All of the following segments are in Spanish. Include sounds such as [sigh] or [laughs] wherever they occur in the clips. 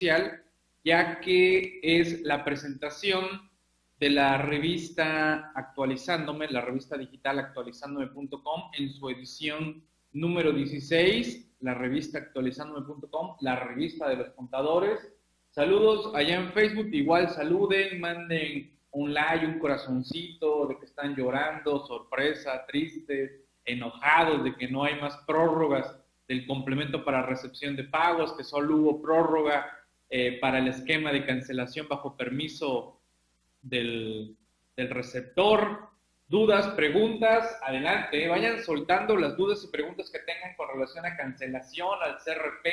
ya que es la presentación de la revista Actualizándome, la revista digital actualizándome.com en su edición número 16, la revista actualizándome.com, la revista de los contadores. Saludos allá en Facebook, igual saluden, manden un like, un corazoncito de que están llorando, sorpresa, tristes, enojados de que no hay más prórrogas del complemento para recepción de pagos, que solo hubo prórroga eh, para el esquema de cancelación bajo permiso del, del receptor. Dudas, preguntas, adelante, vayan soltando las dudas y preguntas que tengan con relación a cancelación, al CRP.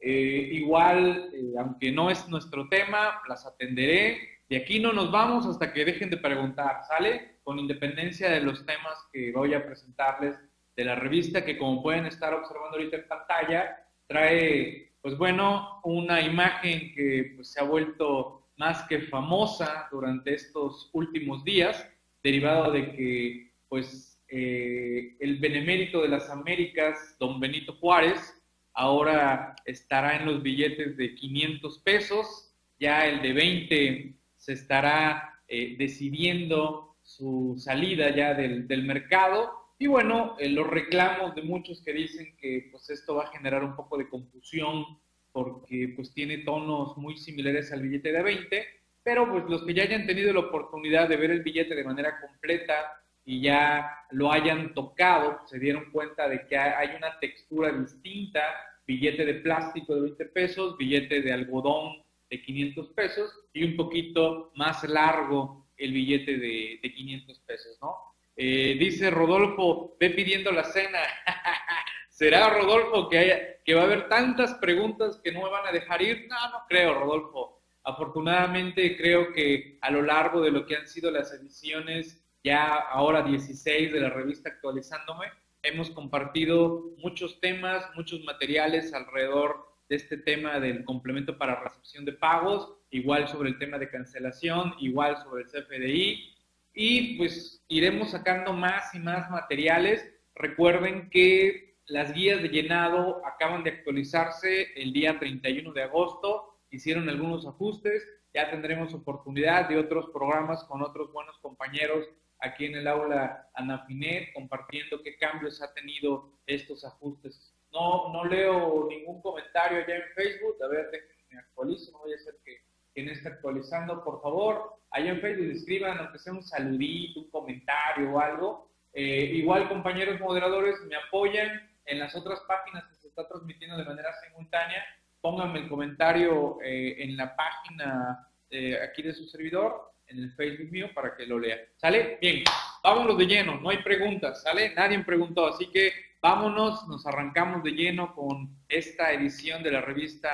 Eh, igual, eh, aunque no es nuestro tema, las atenderé. De aquí no nos vamos hasta que dejen de preguntar, ¿sale? Con independencia de los temas que voy a presentarles de la revista, que como pueden estar observando ahorita en pantalla, trae, pues bueno, una imagen que pues, se ha vuelto más que famosa durante estos últimos días derivado de que, pues, eh, el benemérito de las Américas, don Benito Juárez, ahora estará en los billetes de 500 pesos, ya el de 20 se estará eh, decidiendo su salida ya del, del mercado. Y bueno, eh, los reclamos de muchos que dicen que pues esto va a generar un poco de confusión porque pues tiene tonos muy similares al billete de 20, pero pues los que ya hayan tenido la oportunidad de ver el billete de manera completa y ya lo hayan tocado, se dieron cuenta de que hay una textura distinta, billete de plástico de 20 pesos, billete de algodón de 500 pesos y un poquito más largo el billete de, de 500 pesos, ¿no? Eh, dice Rodolfo, ve pidiendo la cena. [laughs] ¿Será, Rodolfo, que, haya, que va a haber tantas preguntas que no me van a dejar ir? No, no creo, Rodolfo. Afortunadamente creo que a lo largo de lo que han sido las ediciones, ya ahora 16 de la revista Actualizándome, hemos compartido muchos temas, muchos materiales alrededor de este tema del complemento para recepción de pagos, igual sobre el tema de cancelación, igual sobre el CFDI, y pues iremos sacando más y más materiales. Recuerden que las guías de llenado acaban de actualizarse el día 31 de agosto hicieron algunos ajustes, ya tendremos oportunidad de otros programas con otros buenos compañeros aquí en el aula Anafinet, compartiendo qué cambios ha tenido estos ajustes. No, no leo ningún comentario allá en Facebook, a ver, déjenme actualizo, no voy a hacer que quien esté actualizando, por favor, allá en Facebook escriban, aunque sea un saludito, un comentario o algo. Eh, igual, compañeros moderadores, me apoyan en las otras páginas que se está transmitiendo de manera simultánea pónganme el comentario eh, en la página eh, aquí de su servidor, en el Facebook mío, para que lo lea. ¿Sale? Bien, vámonos de lleno, no hay preguntas, ¿sale? Nadie preguntó, así que vámonos, nos arrancamos de lleno con esta edición de la revista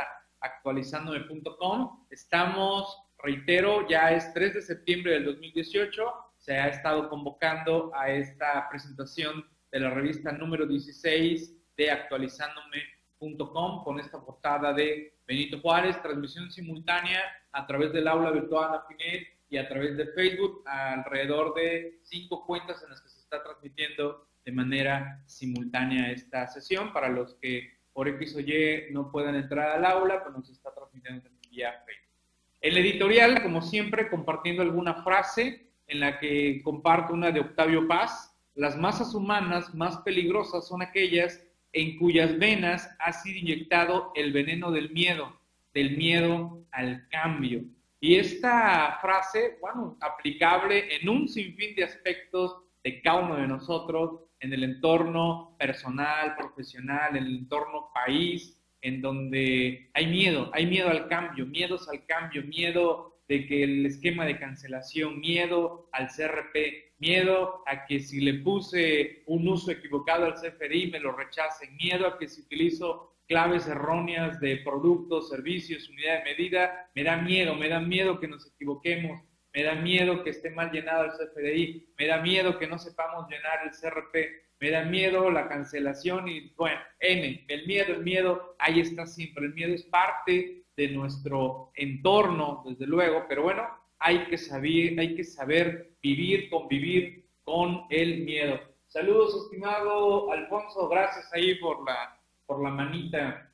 actualizándome.com. Estamos, reitero, ya es 3 de septiembre del 2018, se ha estado convocando a esta presentación de la revista número 16 de actualizándome con esta portada de Benito Juárez, transmisión simultánea a través del aula virtual Afinet y a través de Facebook, alrededor de cinco cuentas en las que se está transmitiendo de manera simultánea esta sesión. Para los que por X o Y no puedan entrar al aula, pues nos está transmitiendo vía Facebook. El editorial, como siempre, compartiendo alguna frase en la que comparto una de Octavio Paz. Las masas humanas más peligrosas son aquellas en cuyas venas ha sido inyectado el veneno del miedo, del miedo al cambio. Y esta frase, bueno, aplicable en un sinfín de aspectos de cada uno de nosotros, en el entorno personal, profesional, en el entorno país, en donde hay miedo, hay miedo al cambio, miedos al cambio, miedo de que el esquema de cancelación, miedo al CRP, miedo a que si le puse un uso equivocado al CFDI me lo rechacen, miedo a que si utilizo claves erróneas de productos, servicios, unidad de medida, me da miedo, me da miedo que nos equivoquemos, me da miedo que esté mal llenado el CFDI, me da miedo que no sepamos llenar el CRP, me da miedo la cancelación y bueno, N, el miedo, el miedo, ahí está siempre, el miedo es parte de nuestro entorno, desde luego, pero bueno, hay que saber, hay que saber vivir, convivir con el miedo. Saludos, estimado Alfonso, gracias ahí por la, por la manita.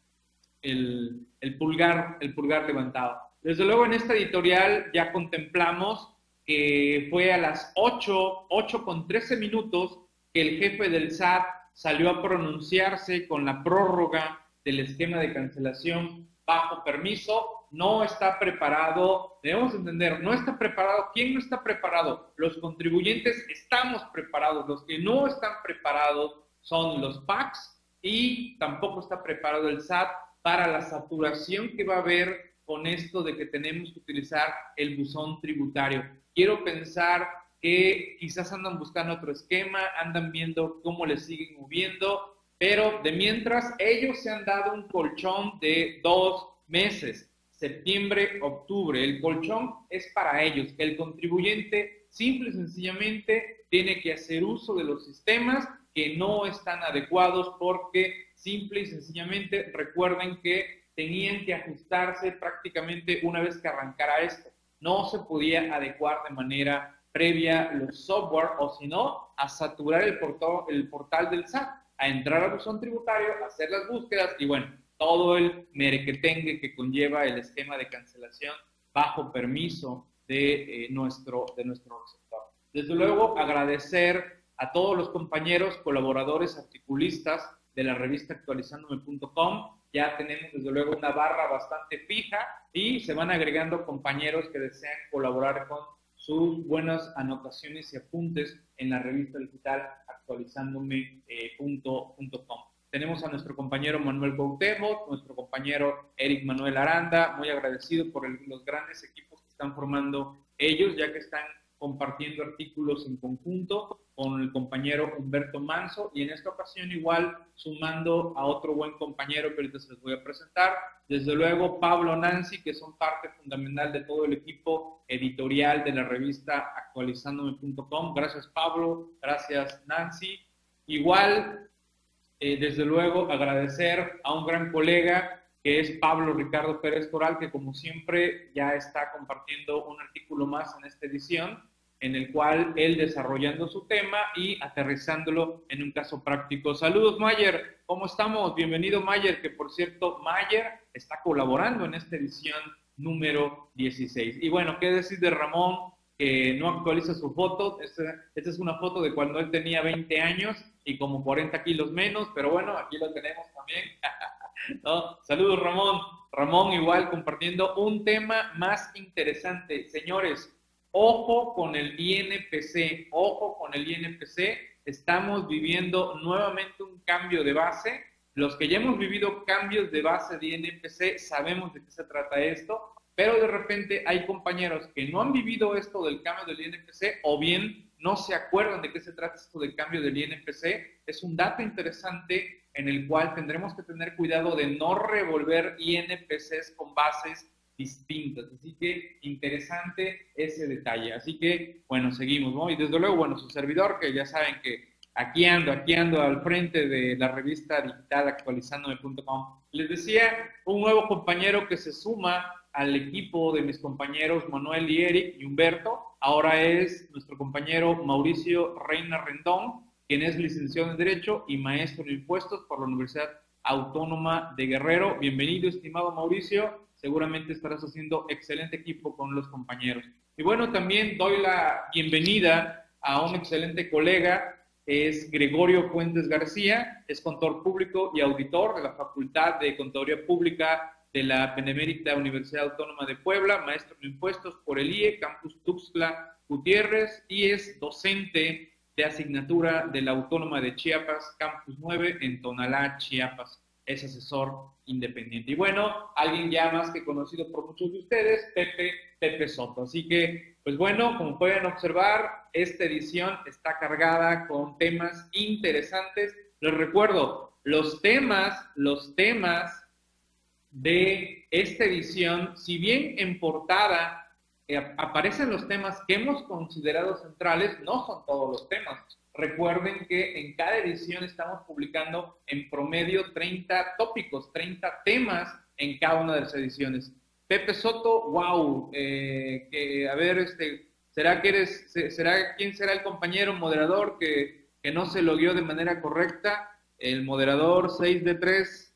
el, pulgar, el pulgar levantado. Desde luego en esta editorial ya contemplamos que fue a las 8, 8 con 13 minutos que el jefe del SAT salió a pronunciarse con la prórroga del esquema de cancelación bajo permiso, no está preparado, debemos entender, no está preparado, ¿quién no está preparado? Los contribuyentes estamos preparados, los que no están preparados son los PACs y tampoco está preparado el SAT para la saturación que va a haber con esto de que tenemos que utilizar el buzón tributario. Quiero pensar que quizás andan buscando otro esquema, andan viendo cómo le siguen moviendo, pero de mientras ellos se han dado un colchón de dos meses, septiembre, octubre. El colchón es para ellos. El contribuyente simple y sencillamente tiene que hacer uso de los sistemas que no están adecuados porque simple y sencillamente recuerden que tenían que ajustarse prácticamente una vez que arrancara esto. No se podía adecuar de manera previa los software o si no, a saturar el portal, el portal del SAT, a entrar al buzón tributario, a hacer las búsquedas y bueno, todo el merequetengue que conlleva el esquema de cancelación bajo permiso de, eh, nuestro, de nuestro sector. Desde luego, agradecer a todos los compañeros, colaboradores, articulistas de la revista actualizandome.com. Ya tenemos desde luego una barra bastante fija y se van agregando compañeros que desean colaborar con sus buenas anotaciones y apuntes en la revista digital actualizándome.com. Tenemos a nuestro compañero Manuel Gautemo, nuestro compañero Eric Manuel Aranda, muy agradecido por los grandes equipos que están formando ellos, ya que están compartiendo artículos en conjunto con el compañero Humberto Manso y en esta ocasión igual sumando a otro buen compañero que ahorita se les voy a presentar, desde luego Pablo Nancy, que son parte fundamental de todo el equipo editorial de la revista actualizándome.com. Gracias Pablo, gracias Nancy. Igual, eh, desde luego, agradecer a un gran colega que es Pablo Ricardo Pérez Coral, que como siempre ya está compartiendo un artículo más en esta edición en el cual él desarrollando su tema y aterrizándolo en un caso práctico. Saludos, Mayer, ¿cómo estamos? Bienvenido, Mayer, que por cierto, Mayer está colaborando en esta edición número 16. Y bueno, ¿qué decir de Ramón? Que no actualiza su foto. Esta, es una foto de cuando él tenía 20 años y como 40 kilos menos, pero bueno, aquí lo tenemos también. [laughs] Saludos, Ramón. Ramón igual compartiendo un tema más interesante. Señores, Ojo con el INPC, ojo con el INPC, estamos viviendo nuevamente un cambio de base. Los que ya hemos vivido cambios de base de INPC sabemos de qué se trata esto, pero de repente hay compañeros que no han vivido esto del cambio del INPC o bien no se acuerdan de qué se trata esto del cambio del INPC. Es un dato interesante en el cual tendremos que tener cuidado de no revolver INPCs con bases distintas. Así que interesante ese detalle. Así que, bueno, seguimos, ¿no? Y desde luego, bueno, su servidor, que ya saben que aquí ando, aquí ando al frente de la revista digital actualizandome.com. Les decía, un nuevo compañero que se suma al equipo de mis compañeros Manuel y Eric y Humberto. Ahora es nuestro compañero Mauricio Reina Rendón, quien es licenciado en Derecho y maestro en Impuestos por la Universidad Autónoma de Guerrero. Bienvenido, estimado Mauricio seguramente estarás haciendo excelente equipo con los compañeros. Y bueno, también doy la bienvenida a un excelente colega, es Gregorio Fuentes García, es contador público y auditor de la Facultad de Contaduría Pública de la Benemérita Universidad Autónoma de Puebla, maestro en impuestos por el IE, Campus Tuxtla Gutiérrez, y es docente de asignatura de la Autónoma de Chiapas, Campus 9, en Tonalá, Chiapas es asesor independiente. Y bueno, alguien ya más que conocido por muchos de ustedes, Pepe, Pepe Soto. Así que, pues bueno, como pueden observar, esta edición está cargada con temas interesantes. Les recuerdo, los temas, los temas de esta edición, si bien en portada eh, aparecen los temas que hemos considerado centrales, no son todos los temas. Recuerden que en cada edición estamos publicando en promedio 30 tópicos, 30 temas en cada una de las ediciones. Pepe Soto, wow, eh, que, a ver, este, ¿será que eres, será, quién será el compañero moderador que, que no se lo guió de manera correcta? El moderador 6 de 3,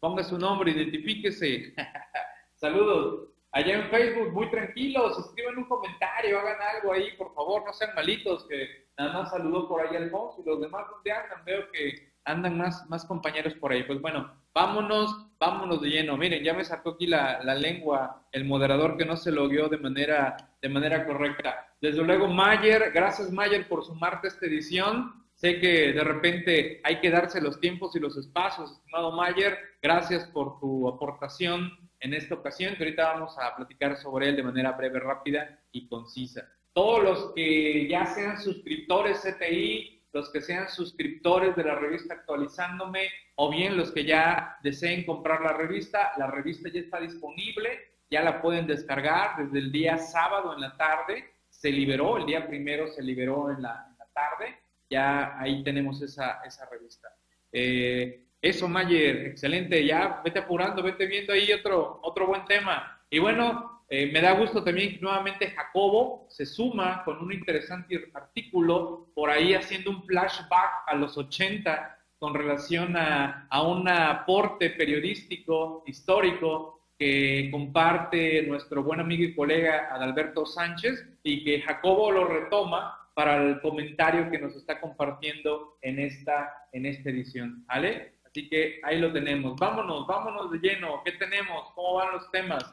ponga su nombre, identifíquese. [laughs] Saludos. Allá en Facebook, muy tranquilos, escriban un comentario, hagan algo ahí, por favor, no sean malitos, que nada más saludó por ahí Alfonso y los demás, ¿dónde andan? Veo que andan más, compañeros por ahí. Pues bueno, vámonos, vámonos de lleno. Miren, ya me sacó aquí la, lengua el moderador que no se lo guió de manera, de manera correcta. Desde luego, Mayer, gracias Mayer por sumarte a esta edición. Sé que de repente hay que darse los tiempos y los espacios, estimado Mayer. Gracias por tu aportación en esta ocasión, que ahorita vamos a platicar sobre él de manera breve, rápida y concisa. Todos los que ya sean suscriptores CTI, los que sean suscriptores de la revista Actualizándome, o bien los que ya deseen comprar la revista, la revista ya está disponible, ya la pueden descargar desde el día sábado en la tarde, se liberó, el día primero se liberó en la, en tarde, ya ahí tenemos esa, esa revista. Eh, eso, Mayer, excelente, ya vete apurando, vete viendo ahí otro, otro buen tema. Y bueno, eh, me da gusto también que nuevamente Jacobo se suma con un interesante artículo por ahí haciendo un flashback a los 80 con relación a, a un aporte periodístico, histórico, que comparte nuestro buen amigo y colega Adalberto Sánchez y que Jacobo lo retoma para el comentario que nos está compartiendo en esta, en esta edición. ¿Vale? Así que ahí lo tenemos. Vámonos, vámonos de lleno. ¿Qué tenemos? ¿Cómo van los temas?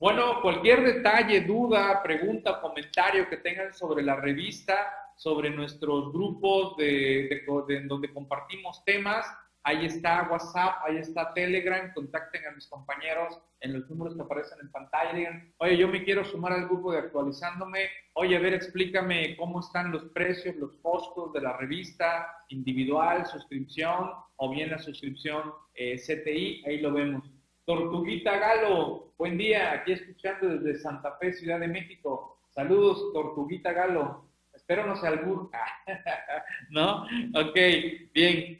Bueno, cualquier detalle, duda, pregunta, comentario que tengan sobre la revista, sobre nuestros grupos de, de, donde compartimos temas, ahí está WhatsApp, ahí está Telegram, contacten a mis compañeros en los números que aparecen en pantalla, oye, yo me quiero sumar al grupo de actualizándome, oye, a ver, explícame cómo están los precios, los costos de la revista individual, suscripción, o bien la suscripción eh, CTI, ahí lo vemos. Tortuguita Galo, buen día, aquí escuchando desde Santa Fe, Ciudad de México. Saludos, Tortuguita Galo. Espero no sea algún, [laughs] ¿no? Ok, bien.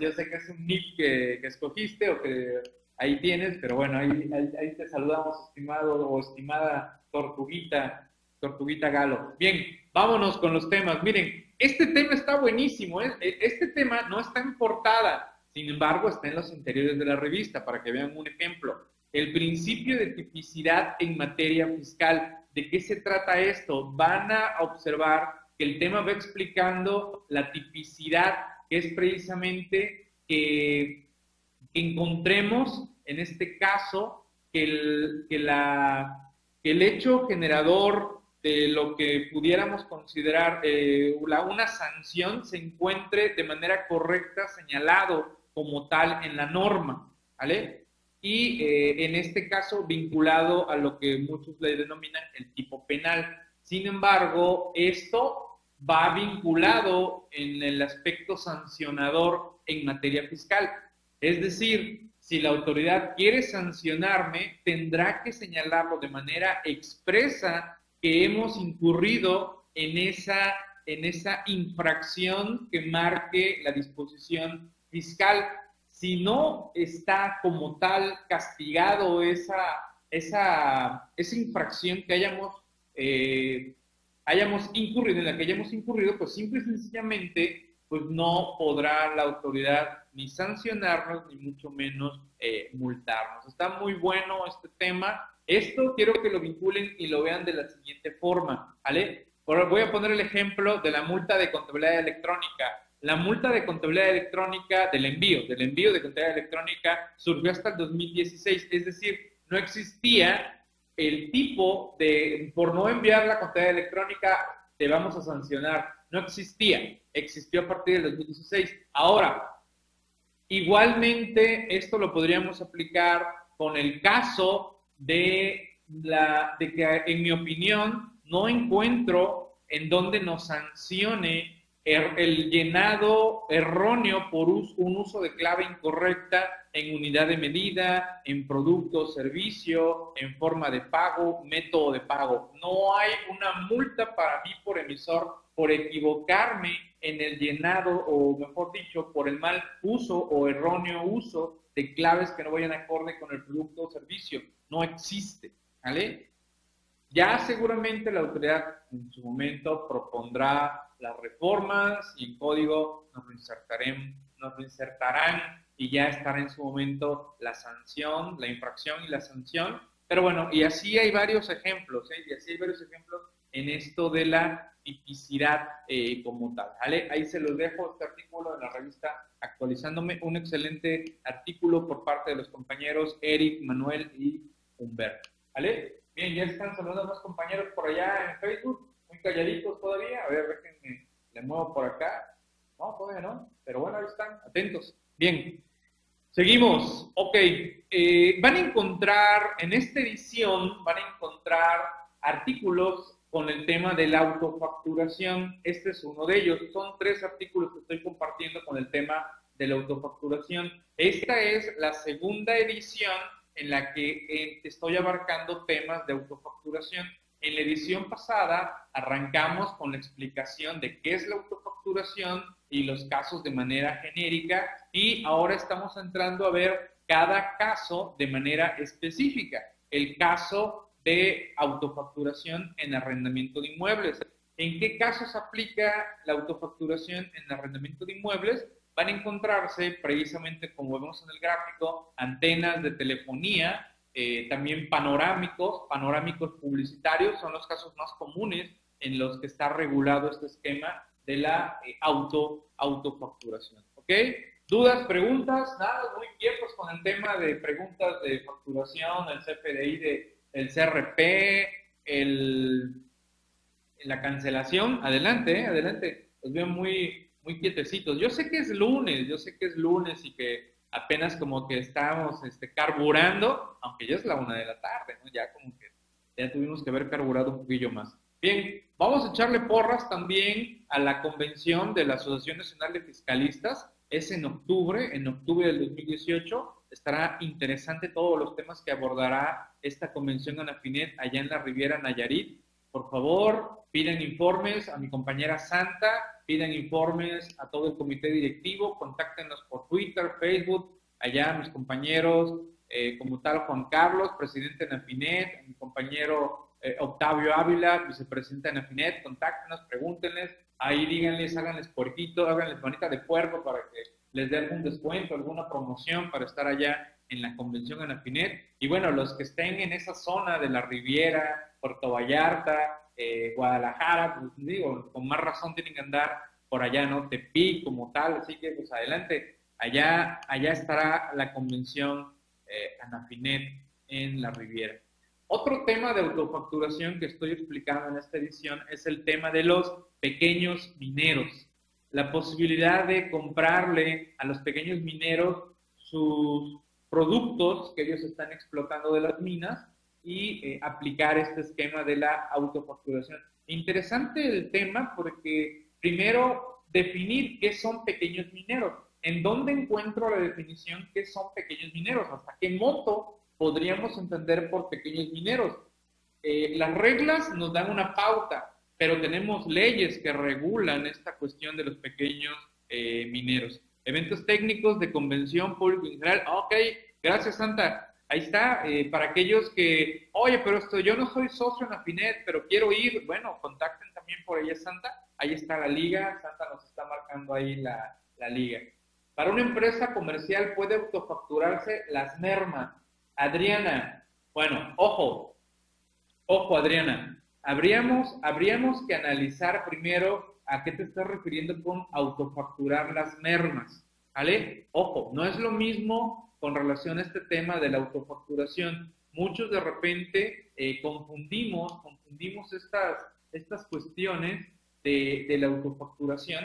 yo sé que es un nick que, escogiste o que ahí tienes, pero bueno, ahí, ahí, te saludamos, estimado o estimada Tortuguita, Tortuguita Galo. Bien, vámonos con los temas. Miren, este tema está buenísimo, ¿eh? E, este tema no está en portada, sin embargo está en los interiores de la revista, para que vean un ejemplo. El principio de tipicidad en materia fiscal. ¿De qué se trata esto? Van a observar que el tema va explicando la tipicidad, que es precisamente que encontremos en este caso que el, que la, el hecho generador de lo que pudiéramos considerar eh, una sanción se encuentre de manera correcta señalado como tal en la norma, ¿vale? Y eh, en este caso vinculado a lo que muchos le denominan el tipo penal. Sin embargo, esto va vinculado en el aspecto sancionador en materia fiscal. Es decir, si la autoridad quiere sancionarme, tendrá que señalarlo de manera expresa que hemos incurrido en esa, en esa infracción que marque la disposición fiscal. Si no está como tal castigado esa, esa, esa infracción que hayamos, eh, hayamos incurrido, en la que hayamos incurrido, pues simple y sencillamente pues no podrá la autoridad ni sancionarnos, ni mucho menos eh, multarnos. Está muy bueno este tema. Esto quiero que lo vinculen y lo vean de la siguiente forma, ¿vale? voy a poner el ejemplo de la multa de contabilidad electrónica. La multa de contabilidad electrónica del envío, del envío de contabilidad electrónica, surgió hasta el 2016, es decir, no existía el tipo de, por no enviar la contabilidad electrónica, te vamos a sancionar. No existía existió a partir del 2016. Ahora, igualmente esto lo podríamos aplicar con el caso de, la, de que, en mi opinión, no encuentro en donde nos sancione el, llenado erróneo por un uso de clave incorrecta en unidad de medida, en producto, servicio, en forma de pago, método de pago. No hay una multa para mí por emisor por equivocarme en el llenado o mejor dicho, por el mal uso o erróneo uso de claves que no vayan acorde con el producto o servicio. No existe, ¿vale? Ya seguramente la autoridad en su momento propondrá las reformas y en código nos insertarán, nos insertarán y ya estará en su momento la sanción, la infracción y la sanción. Pero bueno, y así hay varios ejemplos, ¿eh? y así hay varios ejemplos en esto de la tipicidad eh, como tal. ¿vale? Ahí se los dejo este artículo en la revista Actualizándome, un excelente artículo por parte de los compañeros Eric, Manuel y Humberto. ¿Vale? Bien, ya están saludando a más compañeros por allá en Facebook, calladitos todavía. A ver, déjenme, le muevo por acá. No, todavía no, pero bueno, ahí están, atentos. Bien, seguimos. Ok, eh, van a encontrar, en esta edición, van a encontrar artículos con el tema de la autofacturación. Este es uno de ellos. Son tres artículos que estoy compartiendo con el tema de la autofacturación. Esta es la segunda edición en la que eh, estoy abarcando temas de autofacturación. En la edición pasada arrancamos con la explicación de qué es la autofacturación y los casos de manera genérica y ahora estamos entrando a ver cada caso de manera específica. El caso de autofacturación en arrendamiento de inmuebles. ¿En qué casos aplica la autofacturación en arrendamiento de inmuebles? Van a encontrarse precisamente, como vemos en el gráfico, antenas de telefonía, eh, también panorámicos, panorámicos publicitarios, son los casos más comunes en los que está regulado este esquema de la eh, auto, autofacturación. ¿Ok? ¿Dudas, preguntas? Nada, muy viejos con el tema de preguntas de facturación, el CFDI, de, el CRP, el, la cancelación. Adelante, eh, adelante. Los veo muy, muy quietecitos. Yo sé que es lunes, yo sé que es lunes y que apenas como que estábamos este, carburando, aunque ya es la una de la tarde, ¿no? Ya como que ya tuvimos que haber carburado un poquillo más. Bien, vamos a echarle porras también a la convención de la Asociación Nacional de Fiscalistas. Es en octubre, en octubre del 2018. Estará interesante todos los temas que abordará esta convención Anafinet allá en la Riviera Nayarit. Por favor, piden informes a mi compañera Santa, piden informes a todo el comité directivo, contáctenos por Twitter, Facebook, allá mis compañeros, eh, como tal Juan Carlos, presidente de Anafinet, mi compañero eh, Octavio Ávila, vicepresidente de Anafinet, contáctenos, pregúntenles, ahí díganles, háganles puerquito, háganles manita de puerco para que les dé algún descuento, alguna promoción para estar allá en la convención Anafinet. Y bueno, los que estén en esa zona de la Riviera, Puerto Vallarta, eh, Guadalajara, pues digo, con más razón tienen que andar por allá, ¿no? Tepic como tal, así que pues adelante, allá, allá estará la convención eh, Anafinet en la Riviera. Otro tema de autofacturación que estoy explicando en esta edición es el tema de los pequeños mineros. La posibilidad de comprarle a los pequeños mineros sus productos que ellos están explotando de las minas y eh, aplicar este esquema de la autofacturación. Interesante el tema porque primero definir qué son pequeños mineros. ¿En dónde encuentro la definición qué son pequeños mineros? ¿Hasta qué moto podríamos entender por pequeños mineros? Eh, las reglas nos dan una pauta, pero tenemos leyes que regulan esta cuestión de los pequeños eh, mineros. Eventos técnicos de convención público en general. Ok, Gracias, Santa. Ahí está, eh, para aquellos que, oye, pero esto, yo no soy socio en Afinet, pero quiero ir, bueno, contacten también por ella, Santa. Ahí está la liga, Santa nos está marcando ahí la, la liga. Para una empresa comercial puede autofacturarse las mermas. Adriana, bueno, ojo, ojo, Adriana. Habríamos, habríamos que analizar primero a qué te estás refiriendo con autofacturar las mermas. ¿Vale? Ojo, no es lo mismo con relación a este tema de la autofacturación. Muchos de repente eh, confundimos, confundimos estas, estas cuestiones de, de, la autofacturación.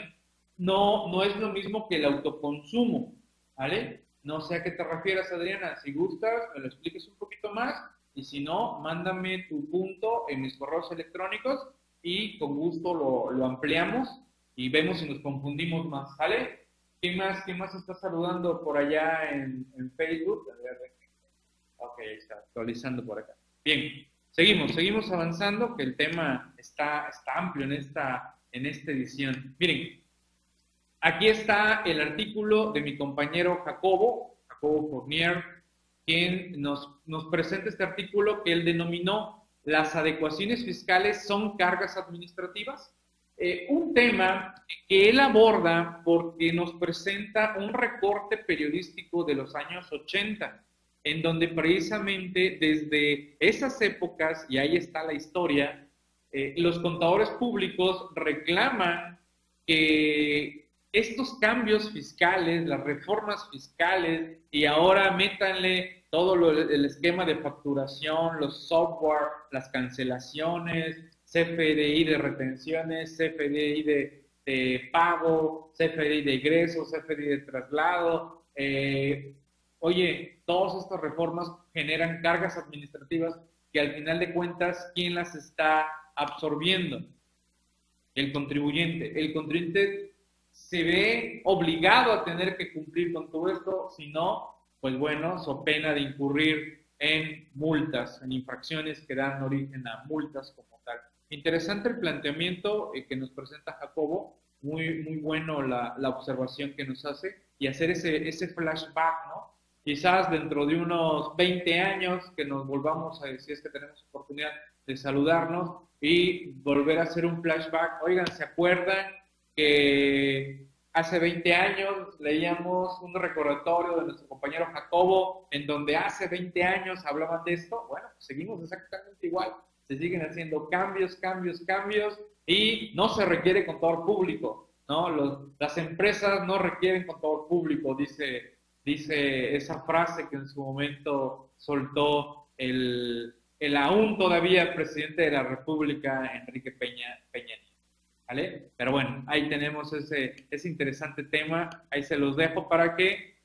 No, no es lo mismo que el autoconsumo, ¿vale? No sé a qué te refieres, Adriana. Si gustas, me lo expliques un poquito más. Y si no, mándame tu punto en mis correos electrónicos y con gusto lo, lo ampliamos y vemos si nos confundimos más, ¿vale? ¿Quién más, quién más está saludando por allá en, Facebook? A ver, ok, está actualizando por acá. Bien, seguimos, seguimos avanzando, que el tema está, está amplio en esta, en esta edición. Miren, aquí está el artículo de mi compañero Jacobo, Jacobo Fournier, quien nos, nos presenta este artículo que él denominó Las adecuaciones fiscales son cargas administrativas. eh, un tema que él aborda porque nos presenta un recorte periodístico de los años 80, en donde precisamente desde esas épocas, y ahí está la historia, eh, los contadores públicos reclaman que estos cambios fiscales, las reformas fiscales, y ahora métanle todo el esquema de facturación, los software, las cancelaciones, CFDI de retenciones, CFDI de, pago, CFDI de ingresos, CFDI de traslado. Eh, oye, todas estas reformas generan cargas administrativas que al final de cuentas, ¿quién las está absorbiendo? El contribuyente. El contribuyente se ve obligado a tener que cumplir con todo esto, si no, pues bueno, so pena de incurrir en multas, en infracciones que dan origen a multas como tal. Interesante el planteamiento eh, que nos presenta Jacobo, muy, muy bueno la, la, observación que nos hace y hacer ese, ese flashback, ¿no? Quizás dentro de unos 20 años que nos volvamos a decir, es que tenemos oportunidad de saludarnos y volver a hacer un flashback. Oigan, ¿se acuerdan que hace 20 años leíamos un recordatorio de nuestro compañero Jacobo en donde hace 20 años hablaban de esto? Bueno, seguimos exactamente igual se siguen haciendo cambios, cambios, cambios y no se requiere contador público, ¿no? las empresas no requieren contador público, dice, dice esa frase que en su momento soltó el, el aún todavía presidente de la República, Enrique Peña, Peña ¿Vale? Pero bueno, ahí tenemos ese, ese interesante tema, ahí se los dejo para que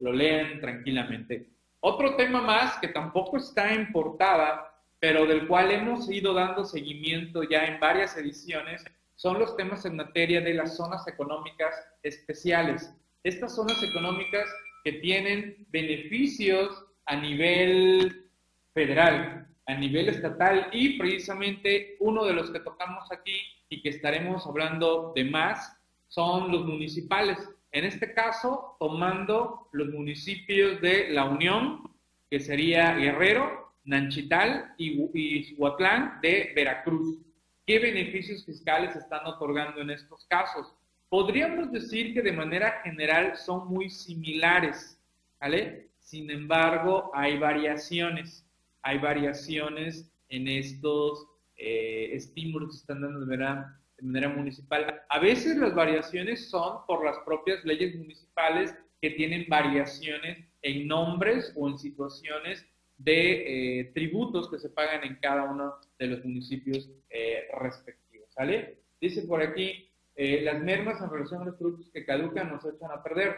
lo lean tranquilamente. Otro tema más que tampoco está en portada, pero del cual hemos ido dando seguimiento ya en varias ediciones, son los temas en materia de las zonas económicas especiales. Estas zonas económicas que tienen beneficios a nivel federal, a nivel estatal y precisamente uno de los que tocamos aquí y que estaremos hablando de más son los municipales. En este caso, tomando los municipios de La Unión, que sería Guerrero, Nanchital y, Huatlán de Veracruz. ¿Qué beneficios fiscales están otorgando en estos casos? Podríamos decir que de manera general son muy similares, ¿vale? Sin embargo, hay variaciones, hay variaciones en estos eh, estímulos que están dando de manera, de manera municipal. A veces las variaciones son por las propias leyes municipales que tienen variaciones en nombres o en situaciones de eh, tributos que se pagan en cada uno de los municipios eh, respectivos. ¿Sale? Dice por aquí, eh, las mermas en relación a los productos que caducan nos echan a perder.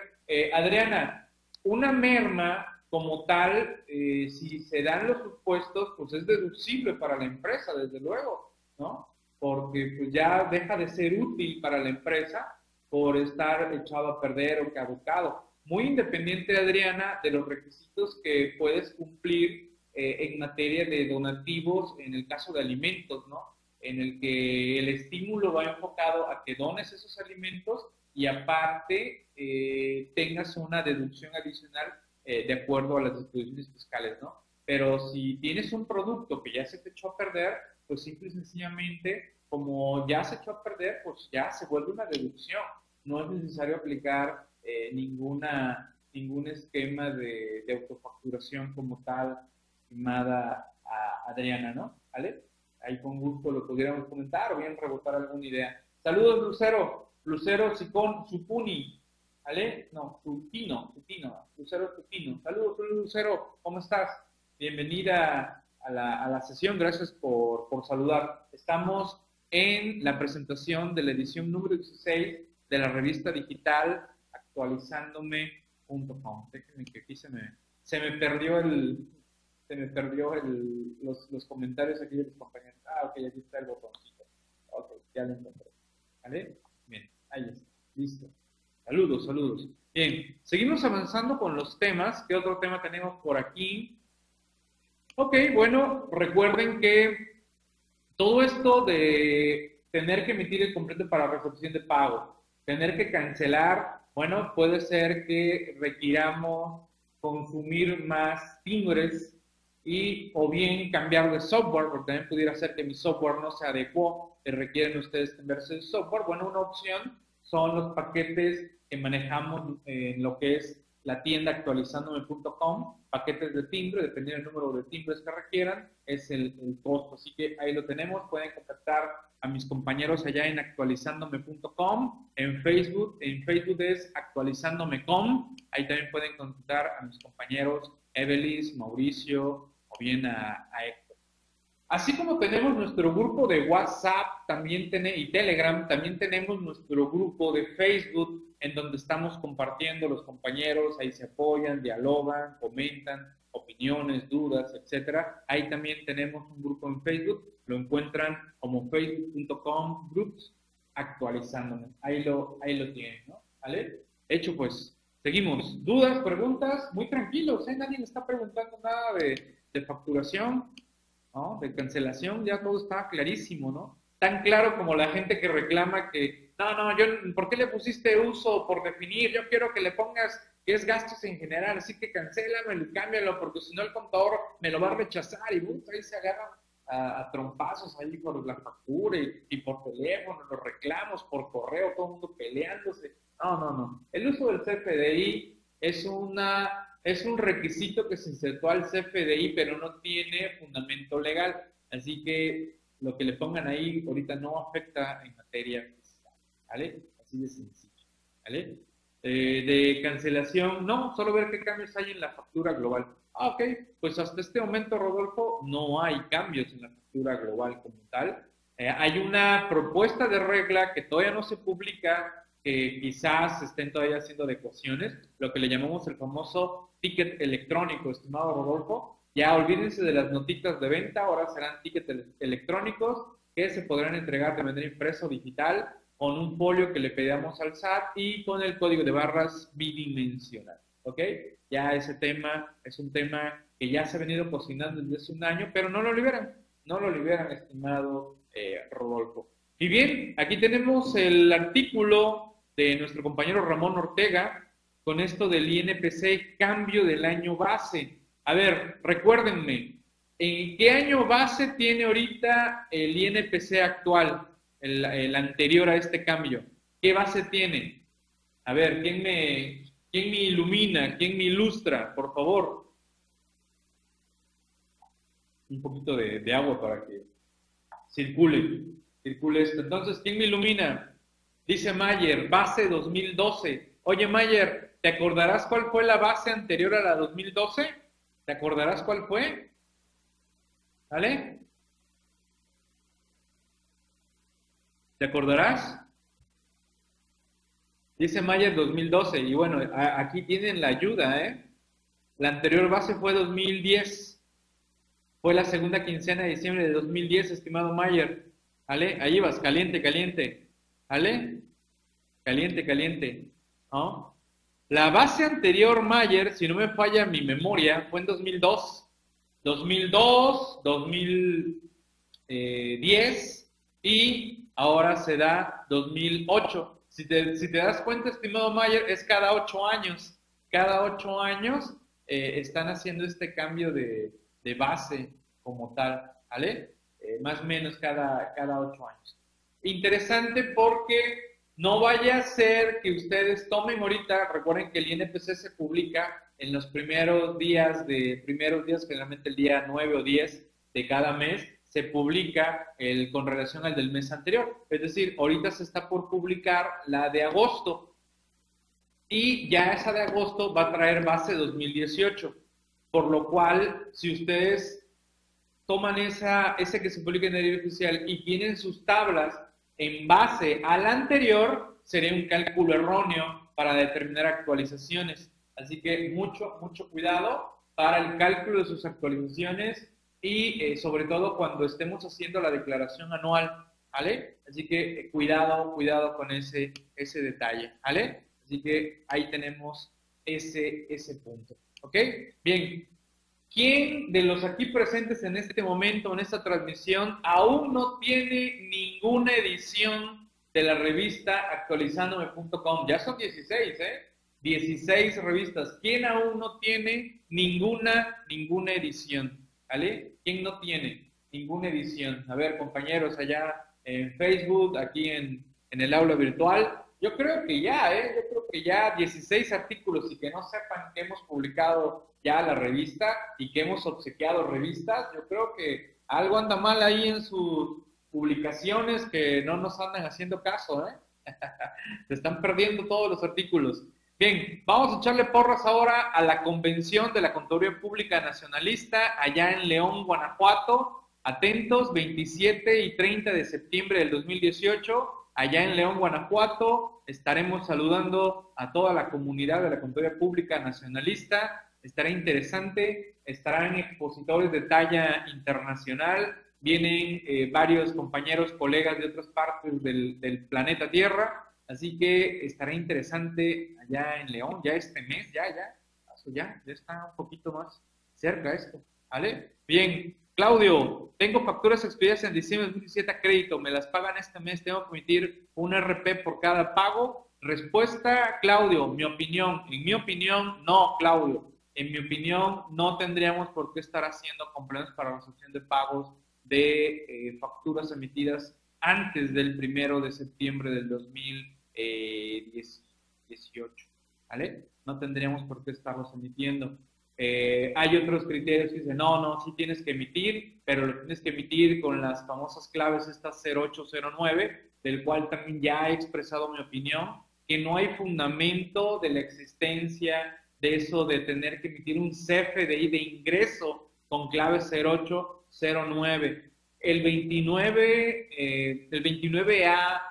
Adriana, una merma como tal, si se dan los supuestos, pues es deducible para la empresa, desde luego, ¿no? Porque pues ya deja de ser útil para la empresa por estar echado a perder o caducado muy independiente, Adriana, de los requisitos que puedes cumplir eh, en materia de donativos en el caso de alimentos, ¿no? En el que el estímulo va enfocado a que dones esos alimentos y aparte eh, tengas una deducción adicional eh, de acuerdo a las disposiciones fiscales, ¿no? Pero si tienes un producto que ya se te echó a perder, pues simple y sencillamente, como ya se echó a perder, pues ya se vuelve una deducción. No es necesario aplicar eh, ninguna, ningún esquema de, autofacturación como tal, estimada a Adriana, ¿no? ¿Vale? Ahí con gusto lo pudiéramos comentar o bien rebotar alguna idea. Saludos, Lucero. Lucero Sicón, Supuni. ¿Vale? No, Supino, Supino. Lucero Supino. Saludos, Lucero. ¿Cómo estás? Bienvenida a la, a la sesión. Gracias por, por saludar. Estamos en la presentación de la edición número 16 de la revista digital actualizándome.com. Déjenme que aquí se me, se me perdió el, se me perdió el, los, los, comentarios aquí de los compañeros. Ah, ok, aquí está el botoncito. Ok, ya lo encontré. ¿Vale? Bien, ahí está. Listo. Saludos, saludos. Bien, seguimos avanzando con los temas. ¿Qué otro tema tenemos por aquí? Ok, bueno, recuerden que todo esto de tener que emitir el completo para resolución de pago, tener que cancelar bueno, puede ser que requiramos consumir más timbres y o bien cambiar de software, porque también pudiera ser que mi software no se adecuó, que requieren ustedes cambiarse de software. Bueno, una opción son los paquetes que manejamos en lo que es la tienda actualizandome.com, paquetes de timbre, dependiendo del número de timbres que requieran, es el, costo. Así que ahí lo tenemos, pueden contactar a mis compañeros allá en actualizandome.com, en Facebook, en Facebook es actualizandome.com, ahí también pueden contactar a mis compañeros Evelis, Mauricio o bien a, a. Así como tenemos nuestro grupo de WhatsApp también y Telegram, también tenemos nuestro grupo de Facebook en donde estamos compartiendo los compañeros, ahí se apoyan, dialogan, comentan opiniones, dudas, etcétera. Ahí también tenemos un grupo en Facebook, lo encuentran como facebook.com groups actualizándome. Ahí lo, ahí lo tienen, ¿no? ¿Vale? Hecho pues, seguimos. ¿Dudas, preguntas? Muy tranquilos, ¿eh? Nadie me está preguntando nada de, de facturación, ¿no? De cancelación, ya todo está clarísimo, ¿no? Tan claro como la gente que reclama que, no, no, yo, ¿por qué le pusiste uso por definir? Yo quiero que le pongas que es gastos en general, así que cancélalo y cámbialo, porque si no el contador me lo va a rechazar y ahí se agarran a, trompazos ahí por la factura y, por teléfono, los reclamos por correo, todo el mundo peleándose. No, no, no. El uso del CFDI es, una, es un requisito que se insertó al CFDI, pero no tiene fundamento legal. Así que lo que le pongan ahí ahorita no afecta en materia fiscal. ¿Vale? Así de sencillo. ¿Vale? Eh, de cancelación, no, solo ver qué cambios hay en la factura global. Ah, ok, pues hasta este momento, Rodolfo, no hay cambios en la factura global como tal. Eh, hay una propuesta de regla que todavía no se publica, que quizás estén todavía haciendo adecuaciones, lo que le llamamos el famoso ticket electrónico, estimado Rodolfo. Ya olvídense de las notitas de venta, ahora serán tickets electrónicos que se podrán entregar de manera impresa o digital con un folio que le pedíamos al SAT y con el código de barras bidimensional. ¿Ok? Ya ese tema es un tema que ya se ha venido cocinando desde hace un año, pero no lo liberan, no lo liberan, estimado eh, Rodolfo. Y bien, aquí tenemos el artículo de nuestro compañero Ramón Ortega con esto del INPC, cambio del año base. A ver, recuérdenme, ¿en qué año base tiene ahorita el INPC actual? el, anterior a este cambio. ¿Qué base tiene? A ver, ¿quién me, quién me ilumina? ¿Quién me ilustra? Por favor. Un poquito de, agua para que circule, circule esto. Entonces, ¿quién me ilumina? Dice Mayer, base 2012. Oye, Mayer, ¿te acordarás cuál fue la base anterior a la 2012? ¿Te acordarás cuál fue? ¿Vale? ¿Te acordarás? Dice Mayer 2012, y bueno, aquí tienen la ayuda, ¿eh? La anterior base fue 2010. Fue la segunda quincena de diciembre de 2010, estimado Mayer. ¿Vale? Ahí vas, caliente, caliente. ¿Vale? Caliente, caliente. La base anterior, Mayer, si no me falla mi memoria, fue en 2002. 2002, 2010 y ahora se da 2008. Si te, das cuenta, estimado Mayer, es cada ocho años. Cada ocho años eh, están haciendo este cambio de, de base como tal, ¿vale? Eh, más o menos cada, cada ocho años. Interesante porque no vaya a ser que ustedes tomen ahorita, recuerden que el INPC se publica en los primeros días de, primeros días, generalmente el día 9 o 10 de cada mes, se publica el, con relación al del mes anterior. Es decir, ahorita se está por publicar la de agosto y ya esa de agosto va a traer base 2018. Por lo cual, si ustedes toman esa, ese que se publica en el diario oficial y tienen sus tablas en base al anterior, sería un cálculo erróneo para determinar actualizaciones. Así que mucho, mucho cuidado para el cálculo de sus actualizaciones y eh, sobre todo cuando estemos haciendo la declaración anual, ¿vale? Así que eh, cuidado, cuidado con ese, ese detalle, ¿vale? Así que ahí tenemos ese, ese punto, ¿ok? Bien, ¿quién de los aquí presentes en este momento, en esta transmisión, aún no tiene ninguna edición de la revista actualizandome.com? Ya son 16, ¿eh? 16 revistas. ¿Quién aún no tiene ninguna, ninguna edición? ¿vale? ¿Quién no tiene ninguna edición? A ver, compañeros, allá en Facebook, aquí en, en el aula virtual, yo creo que ya, ¿eh? Yo creo que ya 16 artículos y que no sepan que hemos publicado ya la revista y que hemos obsequiado revistas, yo creo que algo anda mal ahí en sus publicaciones que no nos andan haciendo caso, ¿eh? [laughs] Se están perdiendo todos los artículos. Bien, vamos a echarle porras ahora a la convención de la Contaduría Pública Nacionalista allá en León, Guanajuato. Atentos, 27 y 30 de septiembre del 2018, allá en León, Guanajuato. Estaremos saludando a toda la comunidad de la Contaduría Pública Nacionalista. Estará interesante, estarán expositores de talla internacional, vienen eh, varios compañeros, colegas de otras partes del, del, planeta Tierra, así que estará interesante allá en León, ya este mes, ya, ya, ya, ya está un poquito más cerca esto, ¿vale? Bien, Claudio, tengo facturas expedidas en diciembre de 2017 a crédito, me las pagan este mes, tengo que emitir un RP por cada pago. Respuesta, Claudio, mi opinión, en mi opinión, no, Claudio, en mi opinión, no tendríamos por qué estar haciendo complementos para resolución de pagos de eh, facturas emitidas antes del primero de septiembre del 2018, ¿vale? No tendríamos por qué estarlos emitiendo. Eh, hay otros criterios que dicen, no, no, sí tienes que emitir, pero lo tienes que emitir con las famosas claves estas 0809, del cual también ya he expresado mi opinión, que no hay fundamento de la existencia de eso de tener que emitir un CFDI de ingreso con clave 0809. El 29, eh, el 29A,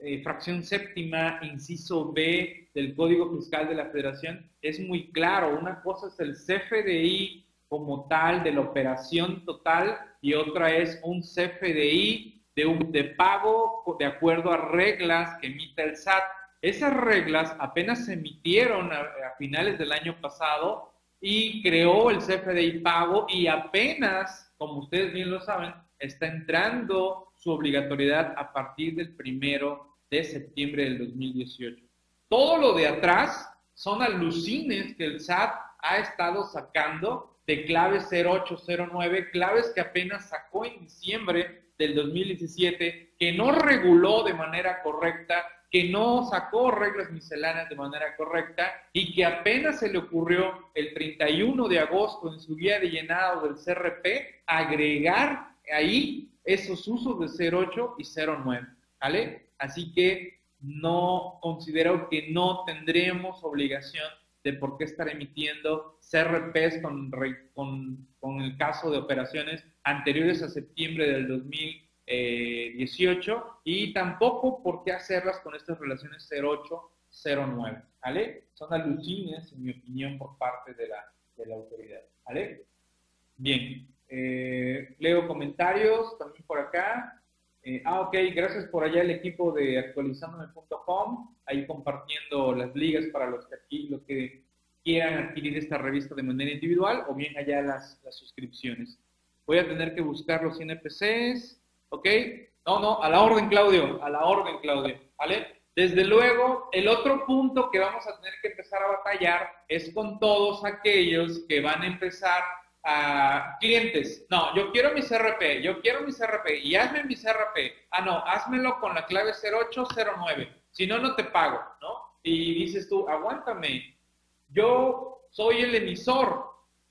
eh, fracción séptima, inciso B del Código Fiscal de la Federación, es muy claro. Una cosa es el CFDI como tal de la operación total y otra es un CFDI de, un, de pago de acuerdo a reglas que emite el SAT. Esas reglas apenas se emitieron a, a finales del año pasado y creó el CFDI pago y apenas, como ustedes bien lo saben, está entrando su obligatoriedad a partir del primero de septiembre del 2018. Todo lo de atrás son alucines que el SAT ha estado sacando de clave 0809, claves que apenas sacó en diciembre del 2017, que no reguló de manera correcta que no sacó reglas misceláneas de manera correcta y que apenas se le ocurrió el 31 de agosto en su guía de llenado del CRP agregar ahí esos usos de 08 y 09, ¿vale? Así que no considero que no tendremos obligación de por qué estar emitiendo CRPs con, con, con el caso de operaciones anteriores a septiembre del 2000 18 eh, y tampoco por qué hacerlas con estas relaciones 08-09, ¿vale? Son alucines, en mi opinión, por parte de la, de la autoridad, ¿vale? Bien, eh, leo comentarios también por acá. Eh, ah, ok, gracias por allá el equipo de actualizandome.com, ahí compartiendo las ligas para los que aquí, los que quieran adquirir esta revista de manera individual o bien allá las, las suscripciones. Voy a tener que buscar los NPCs. ¿Ok? No, no, a la orden, Claudio, a la orden, Claudio, ¿vale? Desde luego, el otro punto que vamos a tener que empezar a batallar es con todos aquellos que van a empezar a clientes. No, yo quiero mi CRP, yo quiero mi CRP y hazme mi CRP. Ah, no, házmelo con la clave 0809. Si no, no te pago, ¿no? Y dices tú, aguántame. Yo soy el emisor.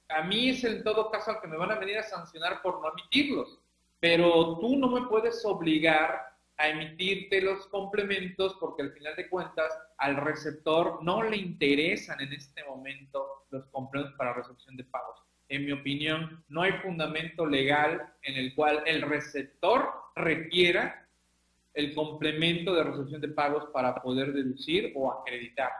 A mí es en todo caso al que me van a venir a sancionar por no emitirlos pero tú no me puedes obligar a emitirte los complementos porque al final de cuentas al receptor no le interesan en este momento los complementos para resolución de pagos. En mi opinión, no hay fundamento legal en el cual el receptor requiera el complemento de resolución de pagos para poder deducir o acreditar.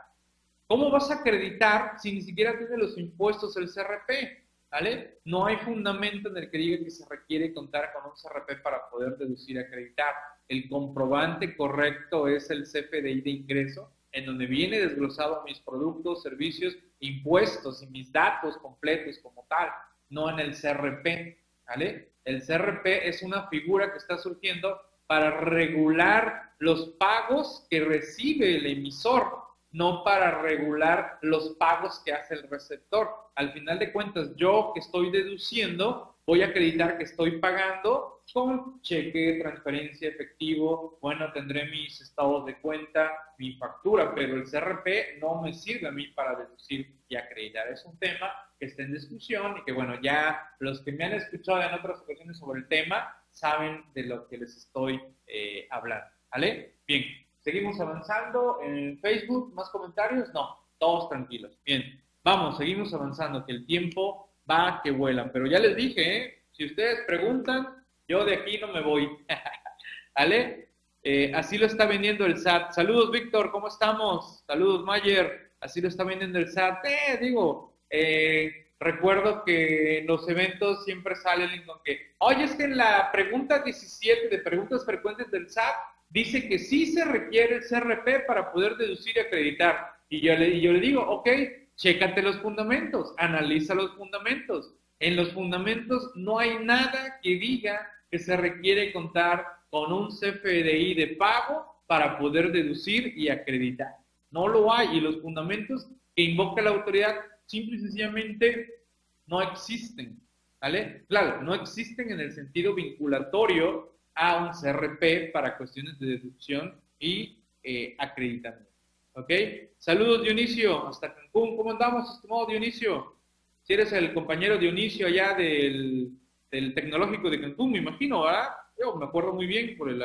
¿Cómo vas a acreditar si ni siquiera tiene los impuestos el CRP? ¿vale? No hay fundamento en el que diga que se requiere contar con un CRP para poder deducir acreditar. El comprobante correcto es el CFDI de ingreso, en donde viene desglosado mis productos, servicios, impuestos y mis datos completos como tal, no en el CRP, ¿vale? El CRP es una figura que está surgiendo para regular los pagos que recibe el emisor, no para regular los pagos que hace el receptor. Al final de cuentas, yo que estoy deduciendo, voy a acreditar que estoy pagando con cheque, transferencia, efectivo. Bueno, tendré mis estados de cuenta, mi factura, pero el CRP no me sirve a mí para deducir y acreditar. Es un tema que está en discusión y que, bueno, ya los que me han escuchado en otras ocasiones sobre el tema saben de lo que les estoy eh, hablando. ¿Vale? Bien, seguimos avanzando en Facebook. ¿Más comentarios? No, todos tranquilos. Bien, vamos, seguimos avanzando, que el tiempo va que vuelan. Pero ya les dije, ¿eh? si ustedes preguntan, yo de aquí no me voy. [laughs] ¿Vale? Eh, así lo está vendiendo el SAT. Saludos, Víctor, ¿cómo estamos? Saludos, Mayer. Así lo está vendiendo el SAT. Eh, digo, eh, recuerdo que los eventos siempre salen con que, oye, es que en la pregunta 17 de preguntas frecuentes del SAT dice que sí se requiere el CRP para poder deducir y acreditar. Y yo le, y yo le digo, ok, chécate los fundamentos, analiza los fundamentos. En los fundamentos no hay nada que diga que se requiere contar con un CFDI de pago para poder deducir y acreditar. No lo hay y los fundamentos que invoca la autoridad simple y sencillamente no existen. ¿Vale? Claro, no existen en el sentido vinculatorio a un CRP para cuestiones de deducción y eh, acreditamiento. ¿Ok? Saludos Dionisio, hasta Cancún. ¿Cómo andamos, estimado Dionisio? Si eres el compañero Dionisio allá del, del tecnológico de Cancún, me imagino, ¿verdad? Yo me acuerdo muy bien por el,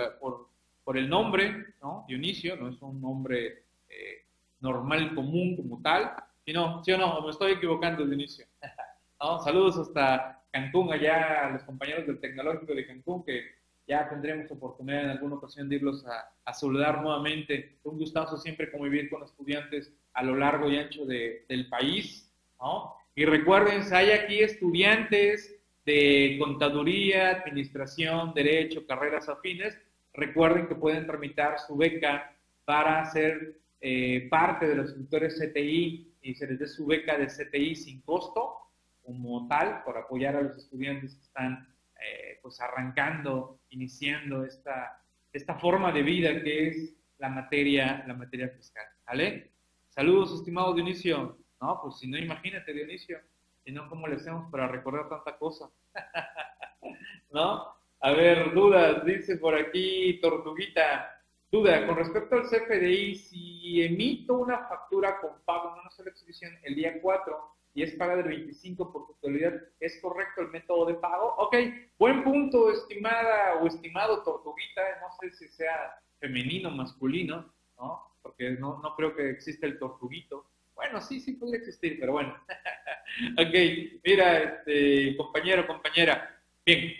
por, el nombre, ¿no? Dionisio, no es un nombre eh, normal, común como tal. ¿Sí, no? ¿Sí o no? Me estoy equivocando, Dionisio. [laughs] ¿No? Saludos hasta Cancún, allá los compañeros del tecnológico de Cancún, que ya tendremos oportunidad en alguna ocasión de irlos a, a saludar nuevamente. Un gustazo siempre convivir con estudiantes a lo largo y ancho de, del país, ¿no? Y recuerden, hay aquí estudiantes de contaduría, administración, derecho, carreras afines, recuerden que pueden tramitar su beca para ser eh, parte de los instructores CTI y se les dé su beca de CTI sin costo como tal, por apoyar a los estudiantes que están eh, pues arrancando, iniciando esta, esta forma de vida que es la materia, la materia fiscal. ¿Vale? Saludos, estimado Dionisio. No, pues si no, imagínate, Dionisio, y no cómo le hacemos para recordar tanta cosa. [laughs] ¿No? A ver, dudas, dice por aquí Tortuguita. Duda, con respecto al CFDI, si emito una factura con pago en una sola exhibición el día 4 y es paga del 25 por totalidad, ¿es correcto el método de pago? Ok, buen punto, estimada o estimado Tortuguita, no sé si sea femenino o masculino, ¿no? Porque no, no creo que exista el tortuguito. Bueno, sí, sí podría existir, pero bueno. [laughs] ok, mira, este, compañero, compañera. Bien,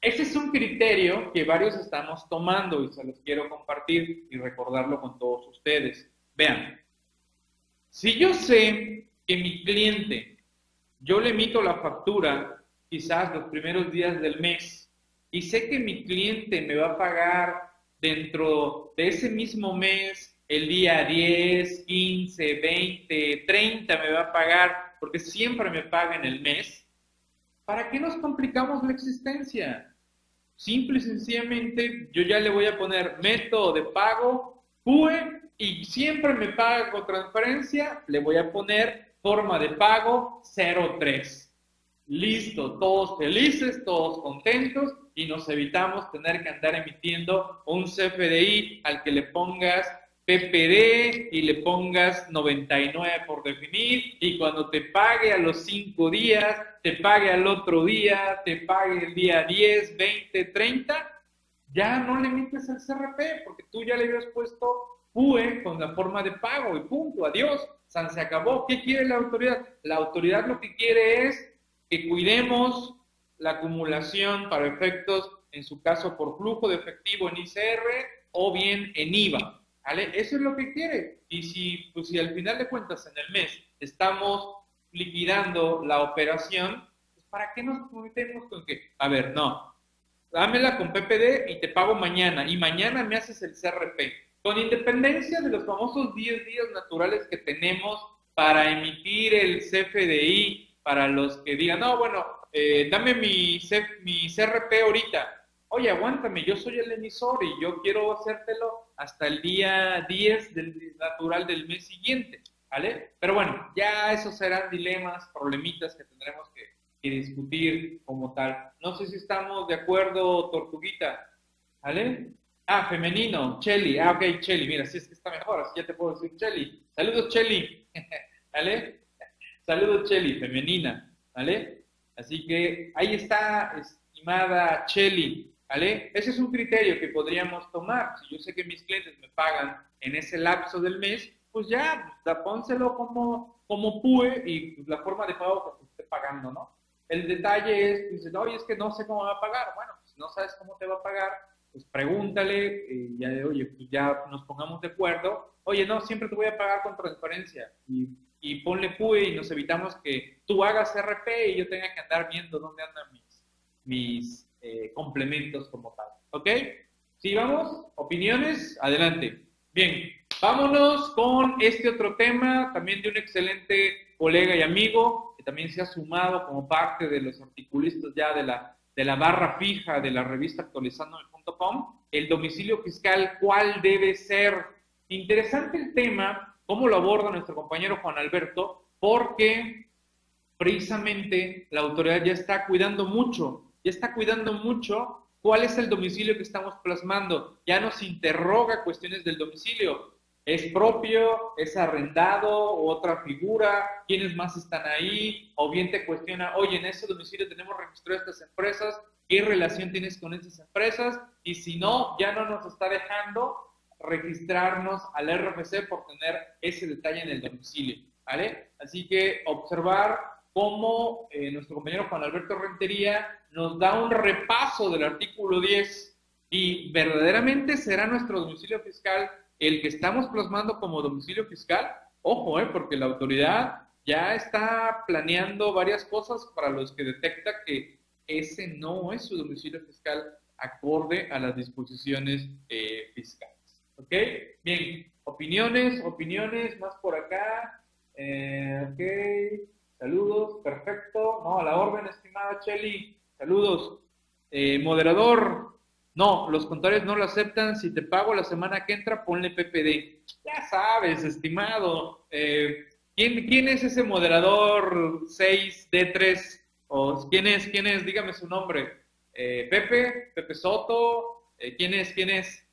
ese es un criterio que varios estamos tomando y se los quiero compartir y recordarlo con todos ustedes. Vean, si yo sé que mi cliente, yo le emito la factura quizás los primeros días del mes y sé que mi cliente me va a pagar dentro de ese mismo mes el día 10, 15, 20, 30 me va a pagar porque siempre me paga en el mes, ¿para qué nos complicamos la existencia? Simple y sencillamente yo ya le voy a poner método de pago, PUE, y siempre me paga con transferencia, le voy a poner forma de pago 03. Listo, todos felices, todos contentos y nos evitamos tener que andar emitiendo un CFDI al que le pongas PPD y le pongas 99 por definir y cuando te pague a los 5 días, te pague al otro día, te pague el día 10, 20, 30, ya no le emites el CRP porque tú ya le habías puesto PUE con la forma de pago y punto, adiós, San se acabó. ¿Qué quiere la autoridad? La autoridad lo que quiere es que cuidemos la acumulación para efectos, en su caso por flujo de efectivo en ICR o bien en IVA. Eso es lo que quiere. Y si, pues, si al final de cuentas en el mes estamos liquidando la operación, pues ¿para qué nos metemos con que, a ver, no, dámela con PPD y te pago mañana, y mañana me haces el CRP. Con independencia de los famosos 10 días naturales que tenemos para emitir el CFDI, para los que digan, no, bueno, eh, dame mi, mi CRP ahorita, oye, aguántame, yo soy el emisor y yo quiero hacértelo hasta el día 10 del natural del mes siguiente, ¿vale? Pero bueno, ya esos serán dilemas, problemitas que tendremos que, que discutir como tal. No sé si estamos de acuerdo, Tortuguita, ¿vale? Ah, femenino, Chelly. Ah, ok, Chelly. Mira, si es que está mejor, así ya te puedo decir Chelly. Saludos, Chelly. [laughs] ¿Vale? Saludos, Chelly, femenina. ¿Vale? Así que ahí está, estimada Chelly. ¿Vale? Ese es un criterio que podríamos tomar. Si yo sé que mis clientes me pagan en ese lapso del mes, pues ya, pues, pónselo como, como PUE y pues, la forma de pago que esté pagando, ¿no? El detalle es, dices, oye, es que no sé cómo va a pagar. Bueno, si no sabes cómo te va a pagar, pues pregúntale, eh, ya de, oye, pues ya nos pongamos de acuerdo, oye, no, siempre te voy a pagar con transparencia y, y ponle PUE y nos evitamos que tú hagas RP y yo tenga que andar viendo dónde andan mis, mis eh, complementos como tal, ¿ok? ¿Sí vamos? ¿Opiniones? Adelante. Bien, vámonos con este otro tema, también de un excelente colega y amigo, que también se ha sumado como parte de los articulistas ya de la, de la barra fija de la revista actualizando el domicilio fiscal, cuál debe ser. Interesante el tema, cómo lo aborda nuestro compañero Juan Alberto, porque precisamente la autoridad ya está cuidando mucho, ya está cuidando mucho cuál es el domicilio que estamos plasmando, ya nos interroga cuestiones del domicilio. ¿Es propio? ¿Es arrendado? ¿Otra figura? ¿Quiénes más están ahí? O bien te cuestiona, oye, en ese domicilio tenemos registrado estas empresas, qué relación tienes con esas empresas y si no, ya no nos está dejando registrarnos al RFC por tener ese detalle en el domicilio, ¿vale? Así que observar cómo eh, nuestro compañero Juan Alberto Rentería nos da un repaso del artículo 10 y verdaderamente será nuestro domicilio fiscal el que estamos plasmando como domicilio fiscal. Ojo, eh, porque la autoridad ya está planeando varias cosas para los que detecta que ese no es su domicilio fiscal acorde a las disposiciones eh, fiscales. ¿Ok? Bien, opiniones, opiniones, más por acá. Eh, ok, saludos, perfecto. No, a la orden, estimada Chelly. Saludos. Eh, moderador, no, los contadores no lo aceptan. Si te pago la semana que entra, ponle PPD. Ya sabes, estimado. ¿quién, ¿Quién es ese moderador 6D3? ¿O quién es? ¿Quién es? Dígame su nombre. Eh, Pepe, Pepe Soto, eh, ¿quién es? ¿Quién es?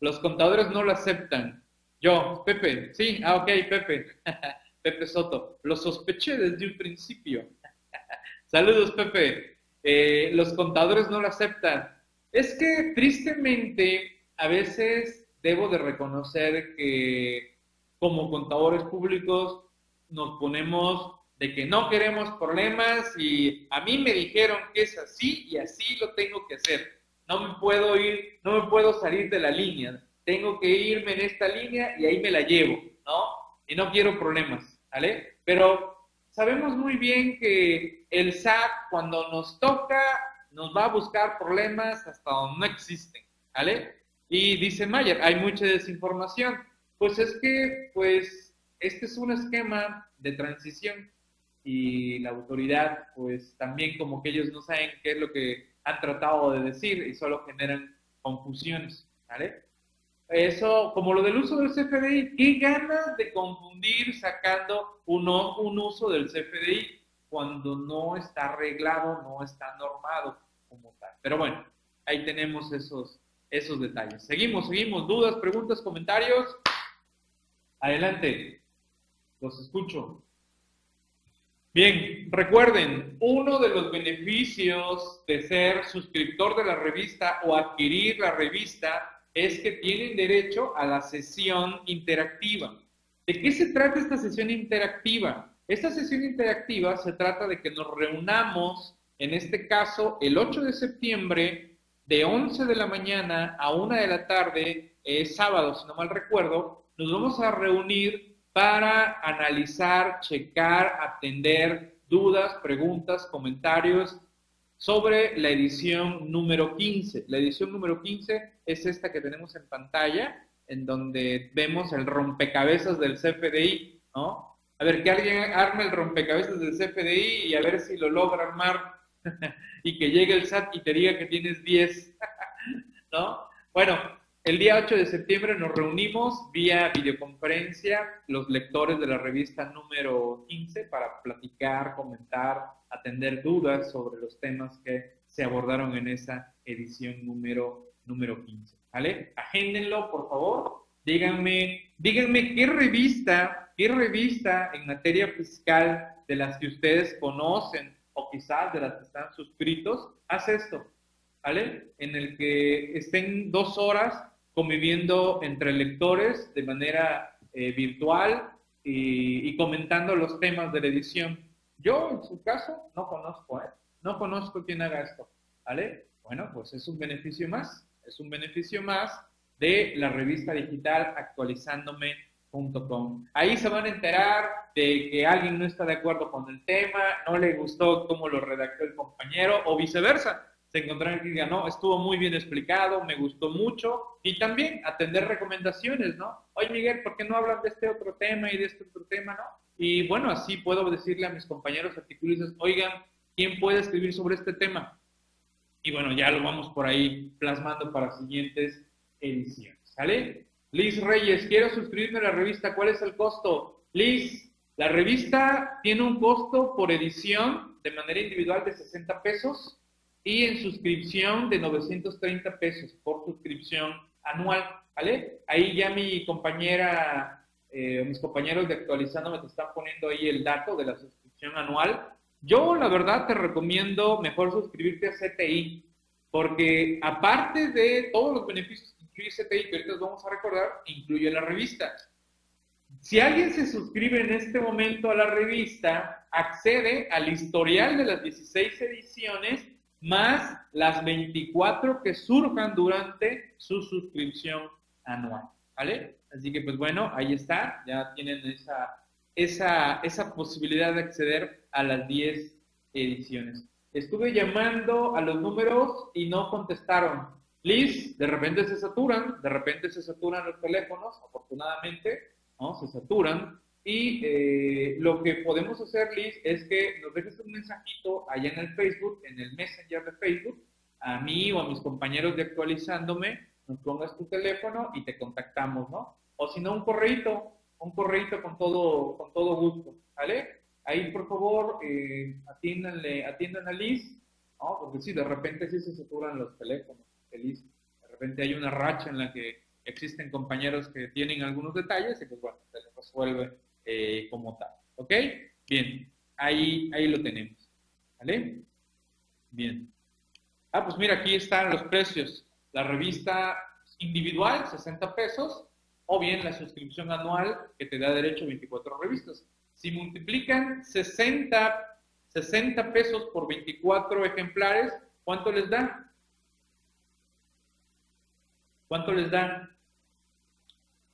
Los contadores no lo aceptan. Yo, Pepe, sí, ah, ok, Pepe. [laughs] Pepe Soto, lo sospeché desde un principio. [laughs] Saludos, Pepe. Eh, los contadores no lo aceptan. Es que tristemente a veces debo de reconocer que como contadores públicos nos ponemos de que no queremos problemas y a mí me dijeron que es así y así lo tengo que hacer. No me puedo ir, no me puedo salir de la línea. Tengo que irme en esta línea y ahí me la llevo, ¿no? Y no quiero problemas, ¿vale? Pero sabemos muy bien que el SAT cuando nos toca nos va a buscar problemas hasta donde no existen, ¿vale? Y dice Mayer, hay mucha desinformación. Pues es que, pues, este es un esquema de transición y la autoridad, pues también como que ellos no saben qué es lo que han tratado de decir y solo generan confusiones, ¿vale? Eso, como lo del uso del CFDI, qué ganas de confundir sacando uno, un uso del CFDI cuando no está arreglado, no está normado. Pero bueno, ahí tenemos esos, esos detalles. Seguimos, seguimos. ¿Dudas, preguntas, comentarios? Adelante. Los escucho. Bien, recuerden, uno de los beneficios de ser suscriptor de la revista o adquirir la revista es que tienen derecho a la sesión interactiva. ¿De qué se trata esta sesión interactiva? Esta sesión interactiva se trata de que nos reunamos, en este caso, el 8 de septiembre, de 11 de la mañana a 1 de la tarde, es sábado, si no mal recuerdo, nos vamos a reunir para analizar, checar, atender dudas, preguntas, comentarios sobre la edición número 15. La edición número 15 es esta que tenemos en pantalla, en donde vemos el rompecabezas del CFDI, ¿no? A ver, que alguien arme el rompecabezas del CFDI y a ver si lo logra armar. [laughs] y que llegue el SAT y te diga que tienes 10, [laughs] ¿no? Bueno, el día 8 de septiembre nos reunimos vía videoconferencia, los lectores de la revista número 15, para platicar, comentar, atender dudas sobre los temas que se abordaron en esa edición número, número 15. ¿Vale? Agéndenlo, por favor. Díganme, díganme qué revista, qué revista en materia fiscal de las que ustedes conocen o quizás de las que están suscritos, hace esto, ¿vale? En el que estén dos horas conviviendo entre lectores de manera eh, virtual y, comentando los temas de la edición. Yo, en su caso, no conozco, ¿eh? No conozco quién haga esto, ¿vale? Bueno, pues es un beneficio más, es un beneficio más de la revista digital actualizándome.com. Ahí se van a enterar de que alguien no está de acuerdo con el tema, no le gustó cómo lo redactó el compañero o viceversa se encontrarán que digan, no, estuvo muy bien explicado, me gustó mucho, y también atender recomendaciones, ¿no? Oye, Miguel, ¿por qué no hablan de este otro tema y de este otro tema, no? Y bueno, así puedo decirle a mis compañeros articulistas, oigan, ¿quién puede escribir sobre este tema? Y bueno, ya lo vamos por ahí plasmando para siguientes ediciones, ¿sale? Liz Reyes, quiero suscribirme a la revista, ¿cuál es el costo? Liz, la revista tiene un costo por edición de manera individual de 60 pesos y en suscripción de 930 pesos por suscripción anual, ¿vale? Ahí ya mi compañera, eh, mis compañeros de actualizando me te están poniendo ahí el dato de la suscripción anual. Yo, la verdad, te recomiendo mejor suscribirte a CTI, porque aparte de todos los beneficios CTI, que ahorita vamos a recordar, incluye la revista. Si alguien se suscribe en este momento a la revista, accede al historial de las 16 ediciones más las 24 que surjan durante su suscripción anual. ¿Vale? Así que, pues bueno, ahí está, ya tienen esa, esa, esa posibilidad de acceder a las 10 ediciones. Estuve llamando a los números y no contestaron. Liz, de repente se saturan, de repente se saturan los teléfonos, afortunadamente, ¿no? Se saturan. Y eh, lo que podemos hacer, Liz, es que nos dejes un mensajito allá en el Facebook, en el Messenger de Facebook, a mí o a mis compañeros de actualizándome, nos pongas tu teléfono y te contactamos, ¿no? O si no, un correito, un correito con todo, con todo gusto, ¿vale? Ahí, por favor, eh, atiendan a Liz, ¿no? Porque sí, de repente sí se saturan los teléfonos, De repente hay una racha en la que existen compañeros que tienen algunos detalles y pues bueno, se les resuelve eh, como tal. ¿Ok? Bien, ahí, ahí lo tenemos. ¿Vale? Bien. Ah, pues mira, aquí están los precios. La revista individual, 60 pesos, o bien la suscripción anual que te da derecho a 24 revistas. Si multiplican 60, 60 pesos por 24 ejemplares, ¿cuánto les da? ¿Cuánto les da?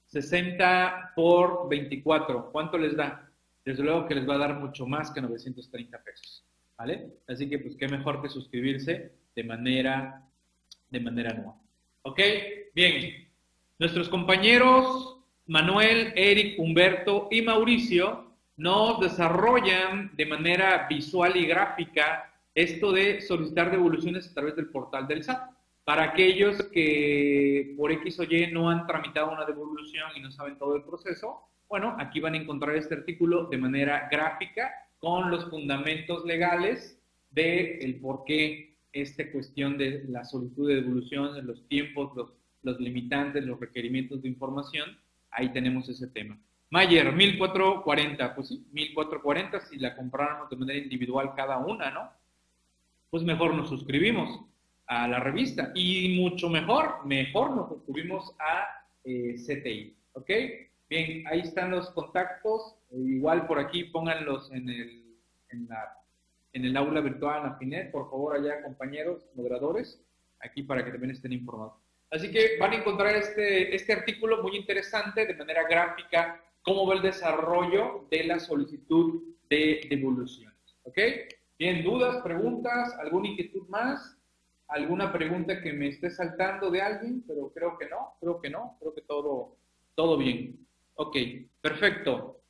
60 por 24, ¿cuánto les da? Desde luego que les va a dar mucho más que 930 pesos, ¿vale? Así que pues qué mejor que suscribirse de manera, de manera anual. ¿Ok? Bien, nuestros compañeros Manuel, Eric, Humberto y Mauricio nos desarrollan de manera visual y gráfica esto de solicitar devoluciones a través del portal del SAT. Para aquellos que por X o Y no han tramitado una devolución y no saben todo el proceso, bueno, aquí van a encontrar este artículo de manera gráfica con los fundamentos legales de el por qué esta cuestión de la solicitud de devolución, los tiempos, los, los limitantes, los requerimientos de información, ahí tenemos ese tema. Mayer, 1440, pues sí, 1440 si la compráramos de manera individual cada una, ¿no? Pues mejor nos suscribimos a la revista. Y mucho mejor, mejor nos suscribimos a eh, CTI. ¿Ok? Bien, ahí están los contactos. igual por aquí pónganlos en el, en, la, en el aula virtual Afinet. Por favor, allá, compañeros, moderadores, aquí para que también estén informados. Así que van a encontrar este, este artículo muy interesante de manera gráfica, cómo va el desarrollo de la solicitud de devoluciones. ¿Ok? Bien, dudas, preguntas, alguna inquietud más alguna pregunta que me esté saltando de alguien, pero creo que no, creo que no, creo que todo, todo bien. Ok, perfecto.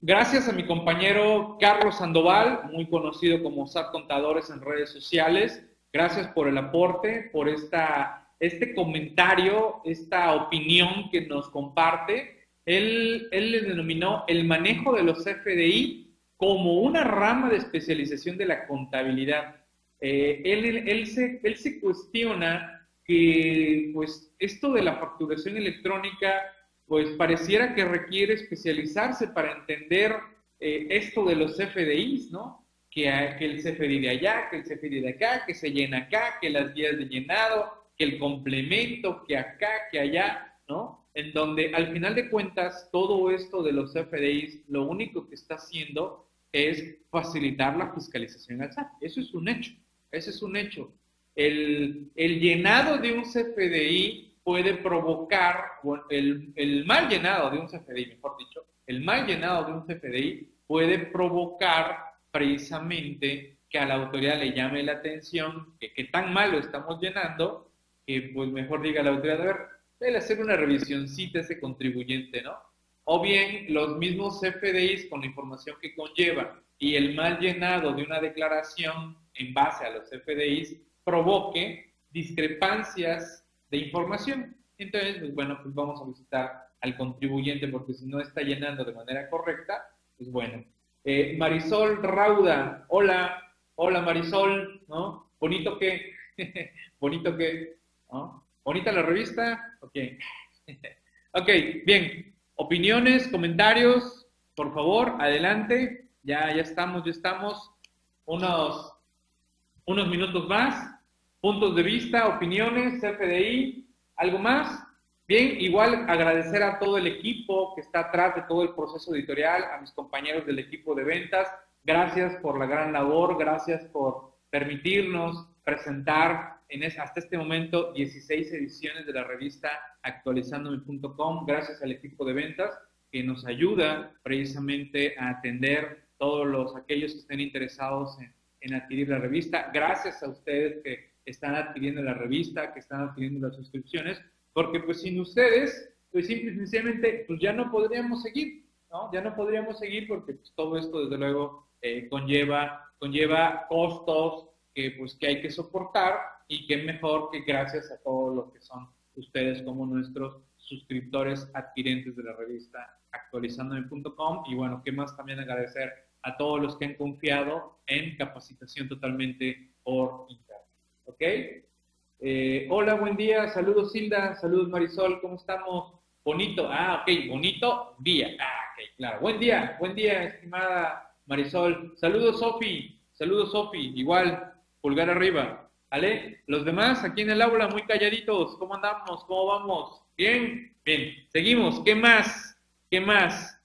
Gracias a mi compañero Carlos Sandoval, muy conocido como SAT Contadores en redes sociales. Gracias por el aporte, por esta, este comentario, esta opinión que nos comparte. Él, él le denominó el manejo de los FDI como una rama de especialización de la contabilidad. Eh, él, él, se, él cuestiona que pues, esto de la facturación electrónica pues pareciera que requiere especializarse para entender eh, esto de los CFDIs, ¿no? Que, que, el CFDI de allá, que el CFDI de acá, que se llena acá, que las guías de llenado, que el complemento, que acá, que allá, ¿no? En donde al final de cuentas todo esto de los CFDIs lo único que está haciendo es facilitar la fiscalización al SAT. Eso es un hecho, ese es un hecho. El, el llenado de un CFDI puede provocar, el, el, mal llenado de un CFDI, mejor dicho, el mal llenado de un CFDI puede provocar precisamente que a la autoridad le llame la atención que, que tan mal lo estamos llenando, que pues mejor diga la autoridad, a ver, debe hacer una revisioncita a ese contribuyente, ¿no? O bien los mismos CFDIs con la información que conlleva y el mal llenado de una declaración en base a los CFDIs provoque discrepancias de información. Entonces, pues bueno, pues vamos a visitar al contribuyente porque si no está llenando de manera correcta, pues bueno. Eh, Marisol Rauda, hola, hola Marisol, ¿no? Bonito que, [laughs] bonito que, ¿no? Bonita la revista, ok. [laughs] ok, bien. Opiniones, comentarios, por favor, adelante. Ya, ya estamos, ya estamos. Unos, unos minutos más puntos de vista, opiniones, CFDI, ¿algo más? Bien, igual agradecer a todo el equipo que está atrás de todo el proceso editorial, a mis compañeros del equipo de ventas, gracias por la gran labor, gracias por permitirnos presentar en hasta este momento 16 ediciones de la revista actualizandome.com, gracias al equipo de ventas que nos ayuda precisamente a atender todos los aquellos que estén interesados en, en adquirir la revista. Gracias a ustedes que están adquiriendo la revista, que están adquiriendo las suscripciones, porque pues sin ustedes, pues simplemente pues ya no podríamos seguir, ¿no? Ya no podríamos seguir porque pues, todo esto desde luego eh, conlleva, conlleva costos que pues que hay que soportar y que mejor que gracias a todos los que son ustedes como nuestros suscriptores adquirentes de la revista actualizandome.com y bueno, qué más también agradecer a todos los que han confiado en capacitación totalmente por internet. ¿ok? Eh, hola, buen día, saludos Hilda, saludos Marisol, ¿cómo estamos? Bonito, ah, ok, bonito día, ah, ok, claro. Buen día, buen día, estimada Marisol. Saludos Sofi, saludos Sofi, igual, pulgar arriba. ¿Vale? Los demás aquí en el aula, muy calladitos, ¿cómo andamos? ¿Cómo vamos? ¿Bien? Bien, seguimos, ¿qué más? ¿Qué más?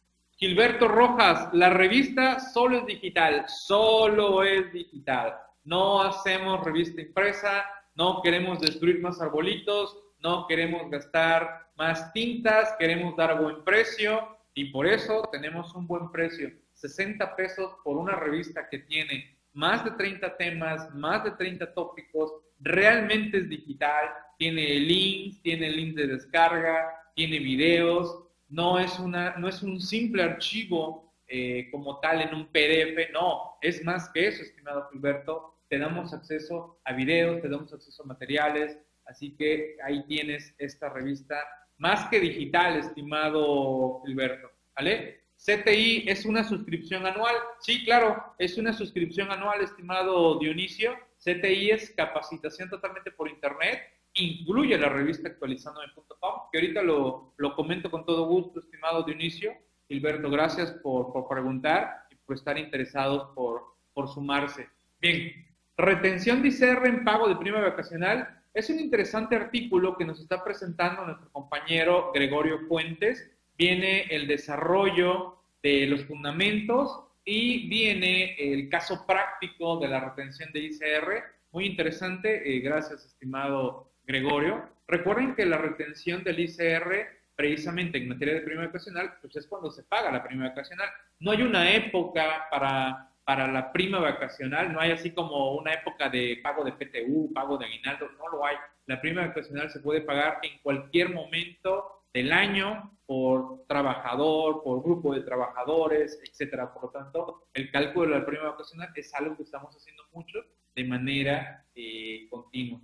Gilberto Rojas, la revista solo es digital, solo es digital no hacemos revista impresa, no queremos destruir más arbolitos, no queremos gastar más tintas, queremos dar buen precio y por eso tenemos un buen precio. 60 pesos por una revista que tiene más de 30 temas, más de 30 tópicos, realmente es digital, tiene links, tiene link de descarga, tiene videos, no es, una, no es un simple archivo eh, como tal en un PDF, no, es más que eso, estimado Gilberto, te damos acceso a videos, te damos acceso a materiales, así que ahí tienes esta revista más que digital, estimado Gilberto, ¿vale? CTI es una suscripción anual, sí, claro, es una suscripción anual, estimado Dionisio. CTI es capacitación totalmente por internet, incluye la revista actualizandome.com, que ahorita lo, lo, comento con todo gusto, estimado Dionisio. Gilberto, gracias por, por preguntar y por estar interesados por, por sumarse. Bien, Retención de ICR en pago de prima vacacional es un interesante artículo que nos está presentando nuestro compañero Gregorio Fuentes. Viene el desarrollo de los fundamentos y viene el caso práctico de la retención de ICR. Muy interesante, eh, gracias estimado Gregorio. Recuerden que la retención del ICR, precisamente en materia de prima vacacional, pues es cuando se paga la prima vacacional. No hay una época para para la prima vacacional, no hay así como una época de pago de PTU, pago de aguinaldo, no lo hay. La prima vacacional se puede pagar en cualquier momento del año por trabajador, por grupo de trabajadores, etcétera. Por lo tanto, el cálculo de la prima vacacional es algo que estamos haciendo mucho de manera eh, continua.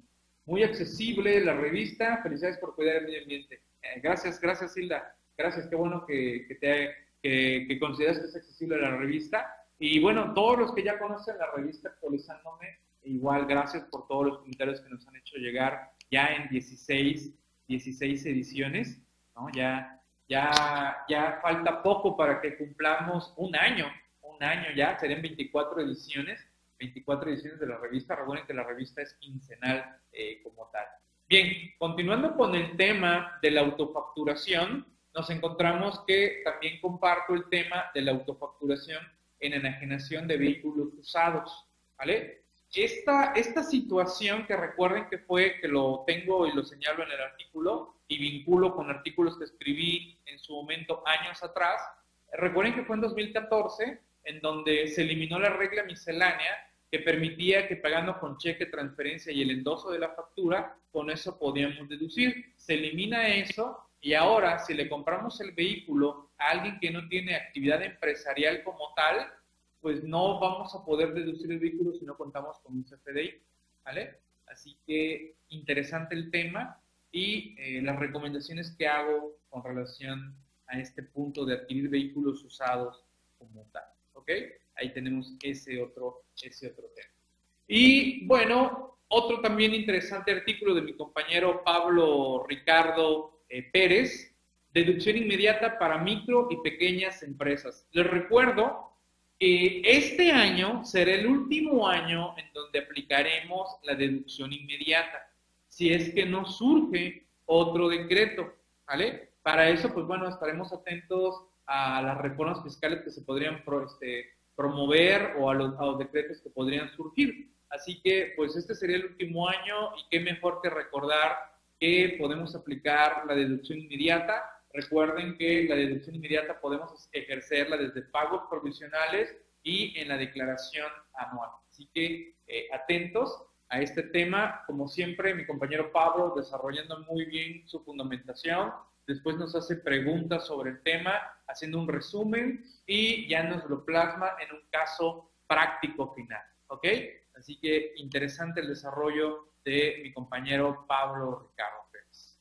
Muy accesible la revista. Felicidades por cuidar el medio ambiente. Eh, gracias, gracias Hilda. Gracias, qué bueno que, que te, que, que consideras que es accesible la revista. Y bueno, todos los que ya conocen la revista actualizándome, igual gracias por todos los comentarios que nos han hecho llegar ya en 16, 16 ediciones, ¿no? Ya, ya, ya falta poco para que cumplamos un año, un año ya, serían 24 ediciones, 24 ediciones de la revista. Recuerden que la revista es quincenal eh, como tal. Bien, continuando con el tema de la autofacturación, nos encontramos que también comparto el tema de la autofacturación en enajenación de vehículos usados, ¿vale? Esta, esta situación que recuerden que fue, que lo tengo y lo señalo en el artículo y vinculo con artículos que escribí en su momento años atrás, recuerden que fue en 2014 en donde se eliminó la regla miscelánea que permitía que pagando con cheque, transferencia y el endoso de la factura, con eso podíamos deducir. Se elimina eso y ahora si le compramos el vehículo a alguien que no tiene actividad empresarial como tal, pues no vamos a poder deducir el vehículo si no contamos con un CFDI, ¿vale? Así que interesante el tema y eh, las recomendaciones que hago con relación a este punto de adquirir vehículos usados como tal, ¿ok? Ahí tenemos ese otro, ese otro tema. Y bueno, otro también interesante artículo de mi compañero Pablo Ricardo eh, Pérez, deducción inmediata para micro y pequeñas empresas. Les recuerdo que este año será el último año en donde aplicaremos la deducción inmediata, si es que no surge otro decreto, ¿vale? Para eso, pues bueno, estaremos atentos a las reformas fiscales que se podrían este, promover o a los, decretos que podrían surgir. Así que, pues este sería el último año y qué mejor que recordar que podemos aplicar la deducción inmediata. Recuerden que la deducción inmediata podemos ejercerla desde pagos provisionales y en la declaración anual. Así que eh, atentos a este tema. Como siempre, mi compañero Pablo desarrollando muy bien su fundamentación. Después nos hace preguntas sobre el tema, haciendo un resumen y ya nos lo plasma en un caso práctico final. ¿Ok? Así que interesante el desarrollo de mi compañero Pablo Ricardo Pérez.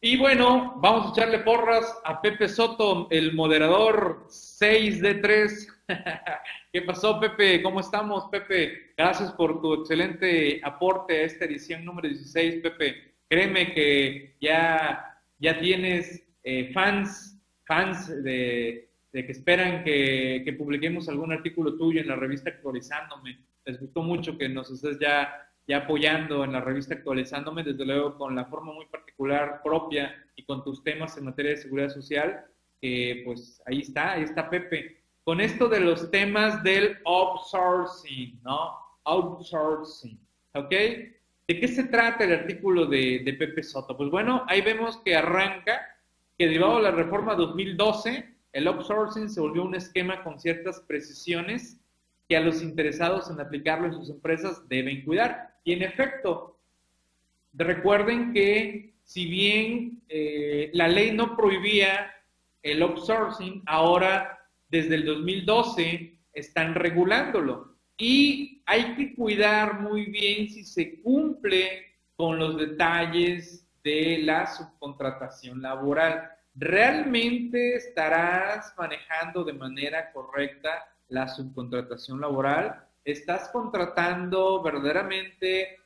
Y bueno, vamos a echarle porras a Pepe Soto, el moderador 6 de 3. [laughs] ¿Qué pasó, Pepe? ¿Cómo estamos, Pepe? Gracias por tu excelente aporte a esta edición número 16, Pepe. Créeme que ya, ya tienes eh, fans fans de, que esperan que, publiquemos algún artículo tuyo en la revista Actualizándome. Les gustó mucho que nos estés ya, ya apoyando en la revista Actualizándome, desde luego con la forma muy particular propia y con tus temas en materia de seguridad social, que pues ahí está, ahí está Pepe. Con esto de los temas del outsourcing, ¿no? Outsourcing, ¿ok? ¿De qué se trata el artículo de, Pepe Soto? Pues bueno, ahí vemos que arranca que derivado de la reforma 2012, el outsourcing se volvió un esquema con ciertas precisiones que a los interesados en aplicarlo en sus empresas deben cuidar. Y en efecto, recuerden que si bien eh, la ley no prohibía el outsourcing, ahora desde el 2012 están regulándolo. Y hay que cuidar muy bien si se cumple con los detalles de la subcontratación laboral. ¿Realmente estarás manejando de manera correcta la subcontratación laboral? ¿Estás contratando verdaderamente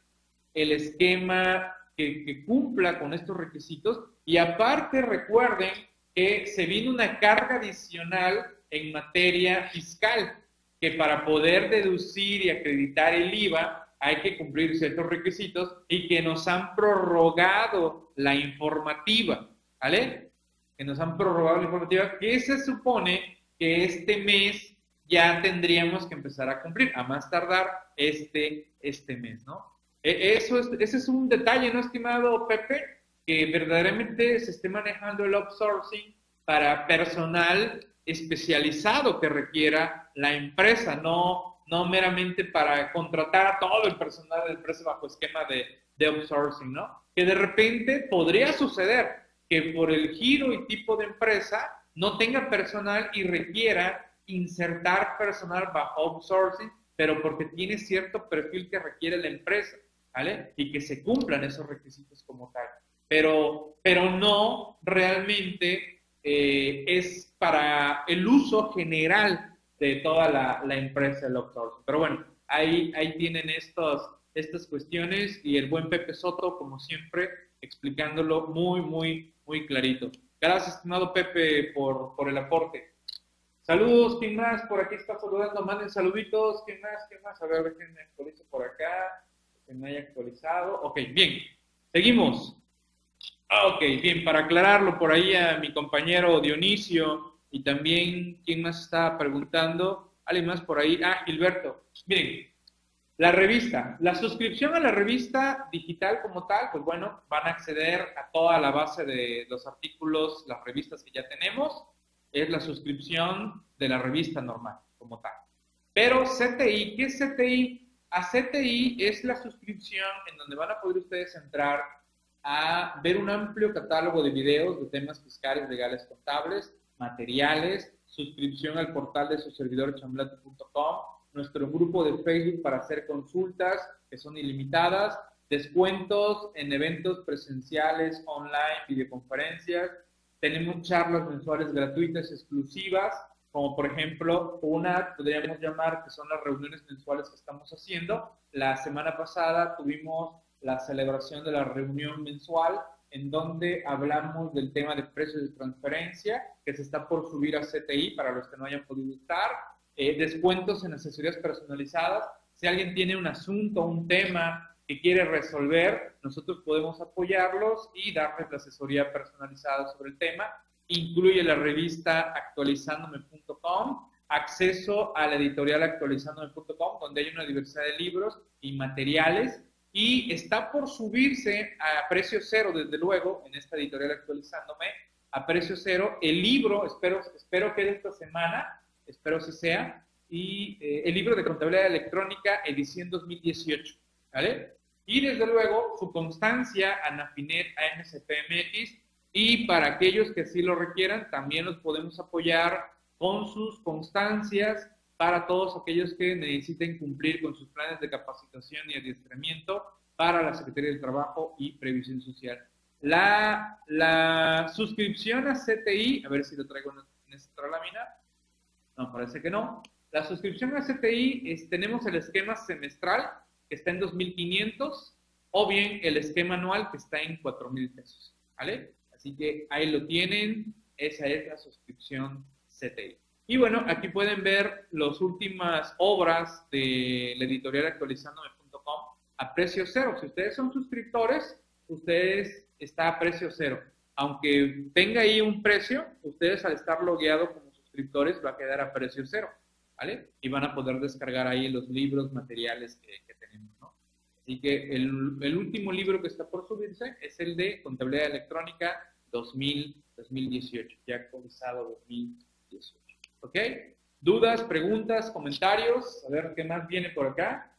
el esquema que, cumpla con estos requisitos? Y aparte recuerden que se viene una carga adicional en materia fiscal, que para poder deducir y acreditar el IVA hay que cumplir ciertos requisitos y que nos han prorrogado la informativa, ¿vale? Que nos han prorrogado la informativa, que se supone que este mes ya tendríamos que empezar a cumplir, a más tardar este, este mes, ¿no? E, eso es, ese es un detalle, ¿no, estimado Pepe? Que verdaderamente se esté manejando el outsourcing para personal especializado que requiera la empresa, no no meramente para contratar a todo el personal del precio bajo esquema de, de outsourcing, ¿no? Que de repente podría suceder que por el giro y tipo de empresa no tenga personal y requiera insertar personal bajo outsourcing, pero porque tiene cierto perfil que requiere la empresa, ¿vale? Y que se cumplan esos requisitos como tal. Pero, pero no realmente eh, es para el uso general de toda la, la empresa el outsourcing. Pero bueno, ahí, ahí tienen estos, estas cuestiones y el buen Pepe Soto, como siempre, explicándolo muy, muy, muy clarito. Gracias, estimado Pepe, por, por el aporte. Saludos, ¿quién más? Por aquí está saludando, manden saluditos. ¿Quién más? ¿Quién más? A ver, a ver quién me actualiza por acá. Que me haya actualizado. Ok, bien. Seguimos. Ah, ok, bien, para aclararlo por ahí a mi compañero Dionisio y también, ¿quién más está preguntando? ¿Alguien más por ahí? Ah, Gilberto. Miren, la revista, la suscripción a la revista digital como tal, pues bueno, van a acceder a toda la base de los artículos, las revistas que ya tenemos, es la suscripción de la revista normal como tal. Pero CTI, ¿qué es CTI? A CTI es la suscripción en donde van a poder ustedes entrar a ver un amplio catálogo de videos de temas fiscales, legales, contables, materiales, suscripción al portal de su servidor chamblate.com, nuestro grupo de Facebook para hacer consultas que son ilimitadas, descuentos en eventos presenciales, online, videoconferencias, tenemos charlas mensuales gratuitas exclusivas, como por ejemplo una podríamos llamar que son las reuniones mensuales que estamos haciendo. La semana pasada tuvimos la celebración de la reunión mensual en donde hablamos del tema de precios de transferencia que se está por subir a CTI para los que no hayan podido estar, eh, descuentos en asesorías personalizadas. Si alguien tiene un asunto, un tema que quiere resolver, nosotros podemos apoyarlos y darles la asesoría personalizada sobre el tema. Incluye la revista actualizandome.com, acceso a la editorial actualizandome.com, donde hay una diversidad de libros y materiales y está por subirse a precio cero, desde luego, en esta editorial actualizándome, a precio cero, el libro, espero, espero que de esta semana, espero que sea, y eh, el libro de contabilidad electrónica, edición 2018, ¿vale? Y desde luego su constancia, Anafinet, AMCPMX, y para aquellos que así lo requieran, también los podemos apoyar con sus constancias para todos aquellos que necesiten cumplir con sus planes de capacitación y adiestramiento para la Secretaría del Trabajo y Previsión Social. La, la suscripción a CTI, a ver si lo traigo en esta lámina, no, parece que no. La suscripción a CTI es, tenemos el esquema semestral que está en 2.500 o bien el esquema anual que está en 4.000 pesos, ¿vale? Así que ahí lo tienen, esa es la suscripción CTI. Y bueno, aquí pueden ver las últimas obras de la editorial actualizandome.com a precio cero. Si ustedes son suscriptores, ustedes está a precio cero. Aunque tenga ahí un precio, ustedes al estar logueado como suscriptores va a quedar a precio cero, ¿vale? Y van a poder descargar ahí los libros, materiales que, tenemos, ¿no? Así que el, último libro que está por subirse es el de Contabilidad Electrónica 2000, 2018, ya actualizado 2018. ¿Ok? ¿Dudas, preguntas, comentarios? A ver qué más viene por acá.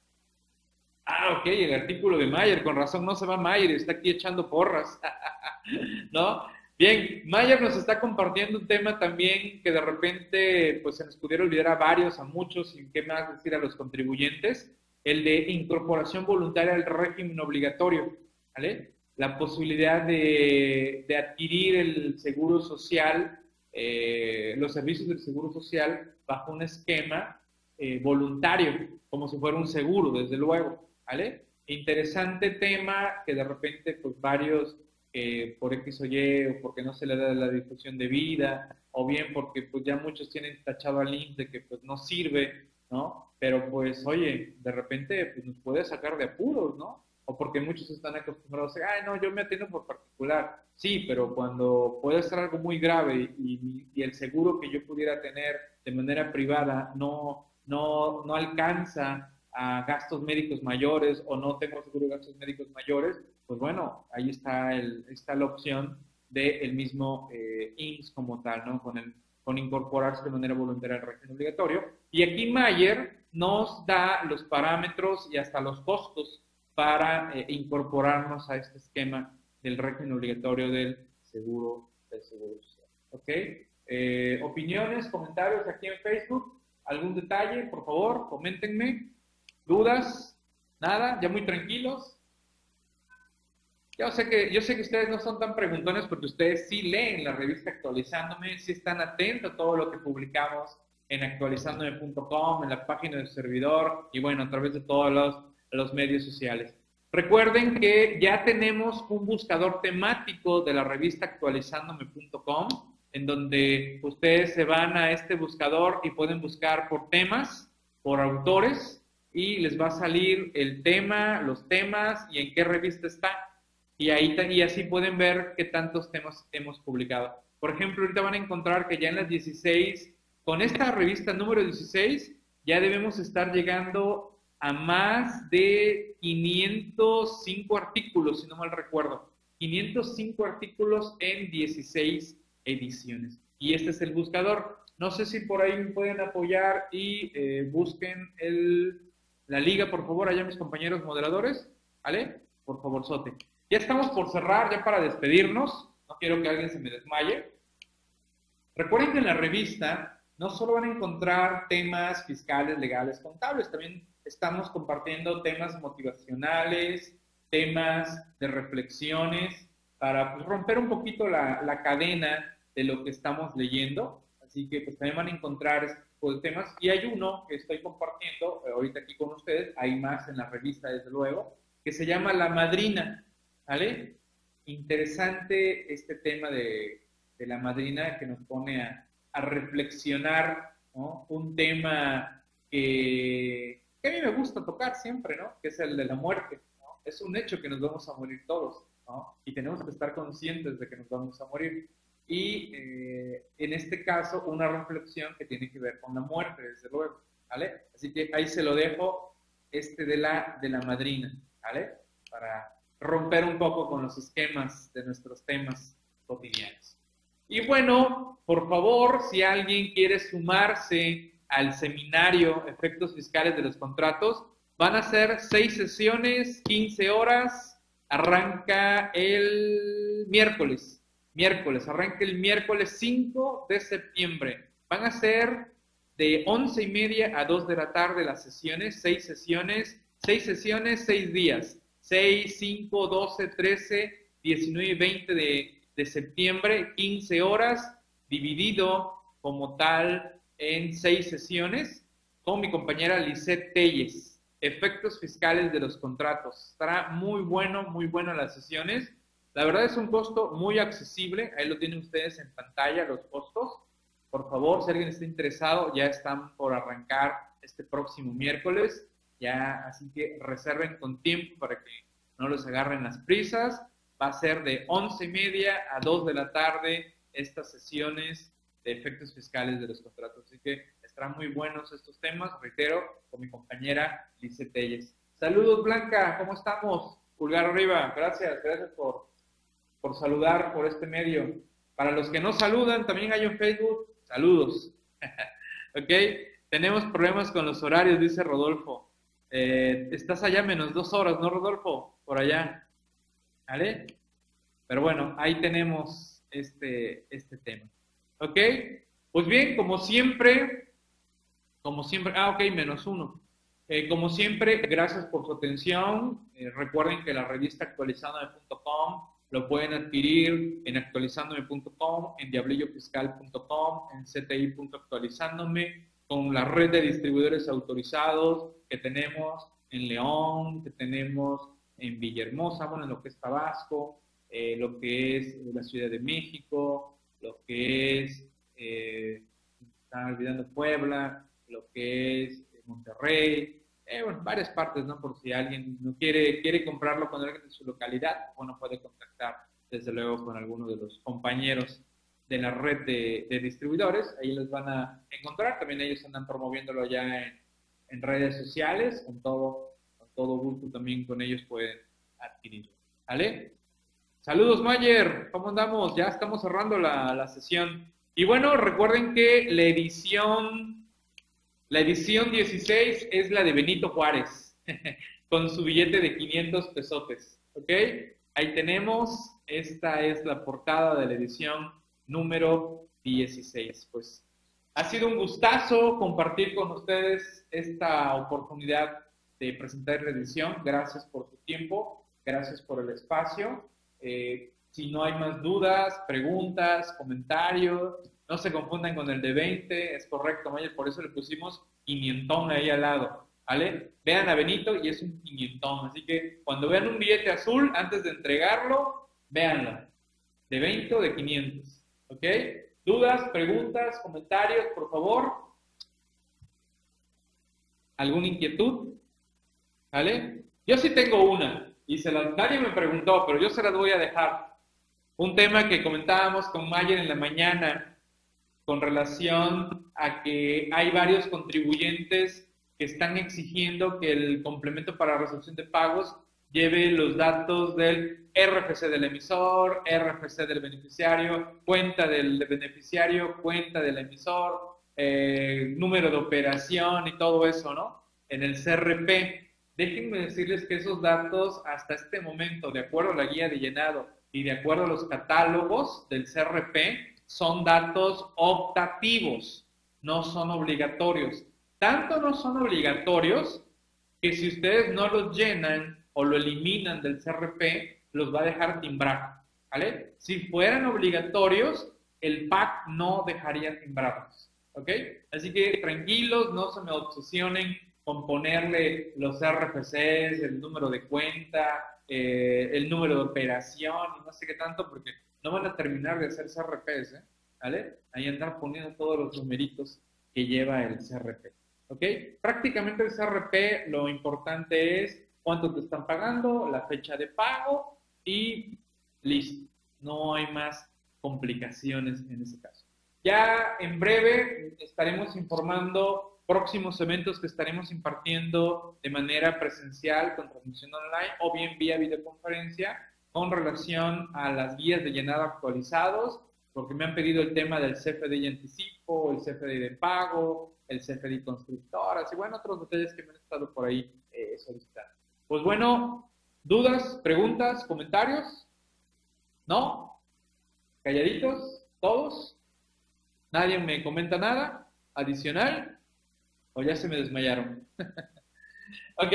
Ah, ok, el artículo de Mayer, con razón no se va Mayer, está aquí echando porras. [laughs] ¿No? Bien, Mayer nos está compartiendo un tema también que de repente pues se nos pudiera olvidar a varios, a muchos, y qué más decir a los contribuyentes, el de incorporación voluntaria al régimen obligatorio, ¿vale? La posibilidad de, de adquirir el seguro social eh, los servicios del Seguro Social bajo un esquema eh, voluntario, como si fuera un seguro, desde luego, ¿vale? Interesante tema que de repente, pues varios, eh, por X o Y, o porque no se le da la difusión de vida, o bien porque pues ya muchos tienen tachado al INS de que pues no sirve, ¿no? Pero pues, oye, de repente pues nos puede sacar de apuros, ¿no? O porque muchos están acostumbrados a decir, ay, no, yo me atiendo por particular. Sí, pero cuando puede ser algo muy grave y, el seguro que yo pudiera tener de manera privada no, no, no alcanza a gastos médicos mayores o no tengo seguro de gastos médicos mayores, pues bueno, ahí está, el, está la opción del mismo eh, IMSS como tal, ¿no? Con, el, con incorporarse de manera voluntaria al régimen obligatorio. Y aquí Mayer nos da los parámetros y hasta los costos para eh, incorporarnos a este esquema del régimen obligatorio del seguro del seguro social. ¿Ok? Eh, opiniones, comentarios aquí en Facebook, algún detalle, por favor, coméntenme. ¿Dudas? Nada, ya muy tranquilos. Yo sé que, yo sé que ustedes no son tan preguntones porque ustedes sí leen la revista actualizándome, sí están atentos a todo lo que publicamos en actualizandome.com, en la página del servidor y bueno, a través de todos los, los medios sociales. Recuerden que ya tenemos un buscador temático de la revista actualizandome.com, en donde ustedes se van a este buscador y pueden buscar por temas, por autores, y les va a salir el tema, los temas y en qué revista está. Y ahí y así pueden ver qué tantos temas hemos publicado. Por ejemplo, ahorita van a encontrar que ya en las 16 con esta revista número 16 ya debemos estar llegando a más de 505 artículos, si no mal recuerdo. 505 artículos en 16 ediciones. Y este es el buscador. No sé si por ahí me pueden apoyar y eh, busquen el, la liga, por favor, allá mis compañeros moderadores. ¿Vale? Por favor, Sote. Ya estamos por cerrar, ya para despedirnos. No quiero que alguien se me desmaye. Recuerden que en la revista no solo van a encontrar temas fiscales, legales, contables, también estamos compartiendo temas motivacionales, temas de reflexiones, para pues, romper un poquito la, cadena de lo que estamos leyendo. Así que pues también van a encontrar este tipo de temas. Y hay uno que estoy compartiendo eh, ahorita aquí con ustedes, hay más en la revista desde luego, que se llama La Madrina, ¿vale? Interesante este tema de, de la madrina que nos pone a, a reflexionar un tema que, a mí me gusta tocar siempre, ¿no? que es el de la muerte. Es un hecho que nos vamos a morir todos y tenemos que estar conscientes de que nos vamos a morir. Y eh, en este caso, una reflexión que tiene que ver con la muerte, desde luego. ¿vale? Así que ahí se lo dejo, este de la, de la madrina, ¿vale? Para romper un poco con los esquemas de nuestros temas cotidianos. Y bueno, por favor, si alguien quiere sumarse al seminario Efectos Fiscales de los Contratos, van a ser seis sesiones, 15 horas, arranca el miércoles, miércoles, arranca el miércoles 5 de septiembre. Van a ser de once y media a 2 de la tarde las sesiones, seis sesiones, seis sesiones, seis días, 6, 5, 12, 13, 19 y 20 de de septiembre, 15 horas, dividido como tal en seis sesiones, con mi compañera Lisette Telles. Efectos fiscales de los contratos. Estará muy bueno, muy bueno las sesiones. La verdad es un costo muy accesible. Ahí lo tienen ustedes en pantalla, los costos. Por favor, si alguien está interesado, ya están por arrancar este próximo miércoles. Ya, así que reserven con tiempo para que no los agarren las prisas va a ser de once y media a 2 de la tarde estas sesiones efectos fiscales de los contratos. Así que estarán muy buenos estos temas, reitero, con mi compañera Lice Telles. Saludos Blanca, ¿cómo estamos? Pulgar arriba, gracias, gracias por, por saludar por este medio. Para los que no saludan, también hay en Facebook, saludos. [laughs] ok, tenemos problemas con los horarios, dice Rodolfo. Eh, estás allá menos dos horas, ¿no, Rodolfo? Por allá. ¿Vale? Pero bueno, ahí tenemos este, este tema. ¿Ok? Pues bien, como siempre, como siempre, ah, ok, menos uno. Eh, como siempre, gracias por su atención. Eh, recuerden que la revista actualizandome.com lo pueden adquirir en actualizandome.com, en diablillofiscal.com, en cti.actualizándome, con la red de distribuidores autorizados que tenemos en León, que tenemos en Villahermosa, bueno, en lo que es Tabasco, eh, lo que es la Ciudad de México, lo que es, eh, están olvidando Puebla, lo que es Monterrey, eh, bueno, varias partes, ¿no? Por si alguien no quiere, quiere comprarlo con alguien de su localidad, bueno, puede contactar desde luego con alguno de los compañeros de la red de, distribuidores, ahí los van a encontrar, también ellos andan promoviéndolo ya en, en redes sociales, con todo todo gusto también con ellos pueden adquirirlo. ¿Vale? Saludos, Mayer. ¿Cómo andamos? Ya estamos cerrando la, sesión. Y bueno, recuerden que la edición La edición 16 es la de Benito Juárez, [laughs] con su billete de 500 pesotes. ¿Ok? Ahí tenemos, esta es la portada de la edición número 16. Pues ha sido un gustazo compartir con ustedes esta oportunidad de presentar la edición. Gracias por tu tiempo, gracias por el espacio. Eh, si no hay más dudas, preguntas, comentarios, no se confundan con el de 20, es correcto, Mayer, por eso le pusimos quinientón ahí al lado, ¿vale? Vean a Benito y es un quinientón, así que cuando vean un billete azul, antes de entregarlo, véanlo, de 20 o de 500, ¿ok? ¿Dudas, preguntas, comentarios, por favor? ¿Alguna inquietud? ¿Vale? Yo sí tengo una, y se la, nadie me preguntó, pero yo se las voy a dejar. Un tema que comentábamos con Mayer en la mañana con relación a que hay varios contribuyentes que están exigiendo que el complemento para resolución de pagos lleve los datos del RFC del emisor, RFC del beneficiario, cuenta del beneficiario, cuenta del emisor, eh, número de operación y todo eso, ¿no? En el CRP. Déjenme decirles que esos datos hasta este momento, de acuerdo a la guía de llenado y de acuerdo a los catálogos del CRP, son datos optativos, no son obligatorios. Tanto no son obligatorios que si ustedes no los llenan o lo eliminan del CRP, los va a dejar timbrar. ¿Vale? Si fueran obligatorios, el PAC no dejaría timbrados. ¿Ok? Así que tranquilos, no se me obsesionen con ponerle los RFCs, el número de cuenta, eh, el número de operación no sé qué tanto, porque no van a terminar de hacer CRPs, ¿eh? ¿vale? Ahí andar poniendo todos los numeritos que lleva el CRP, ¿ok? Prácticamente el CRP lo importante es cuánto te están pagando, la fecha de pago y listo. No hay más complicaciones en ese caso. Ya en breve estaremos informando próximos eventos que estaremos impartiendo de manera presencial con transmisión online o bien vía videoconferencia con relación a las guías de llenado actualizados, porque me han pedido el tema del CFDI anticipo, el CFDI de pago, el CFDI constructoras y bueno, otros detalles que me han estado por ahí eh, solicitando. Pues bueno, dudas, preguntas, comentarios, ¿no? Calladitos, todos. Nadie me comenta nada adicional o ya se me desmayaron. [laughs] ok,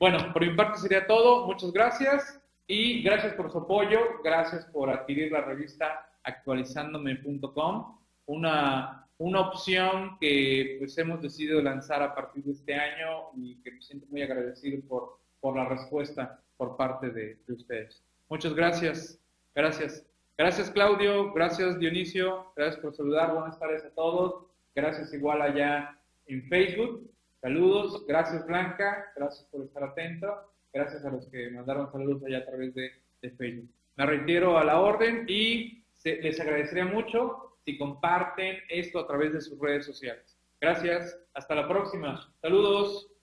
bueno, por mi parte sería todo. Muchas gracias y gracias por su apoyo. Gracias por adquirir la revista actualizándome.com. Una, una opción que pues hemos decidido lanzar a partir de este año y que me siento muy agradecido por, por la respuesta por parte de, de ustedes. Muchas gracias. Gracias. Gracias Claudio, gracias Dionisio, gracias por saludar, buenas tardes a todos. Gracias igual allá en Facebook. Saludos, gracias Blanca, gracias por estar atento, gracias a los que mandaron saludos allá a través de, Facebook. Me retiro a la orden y les agradecería mucho si comparten esto a través de sus redes sociales. Gracias, hasta la próxima. Saludos.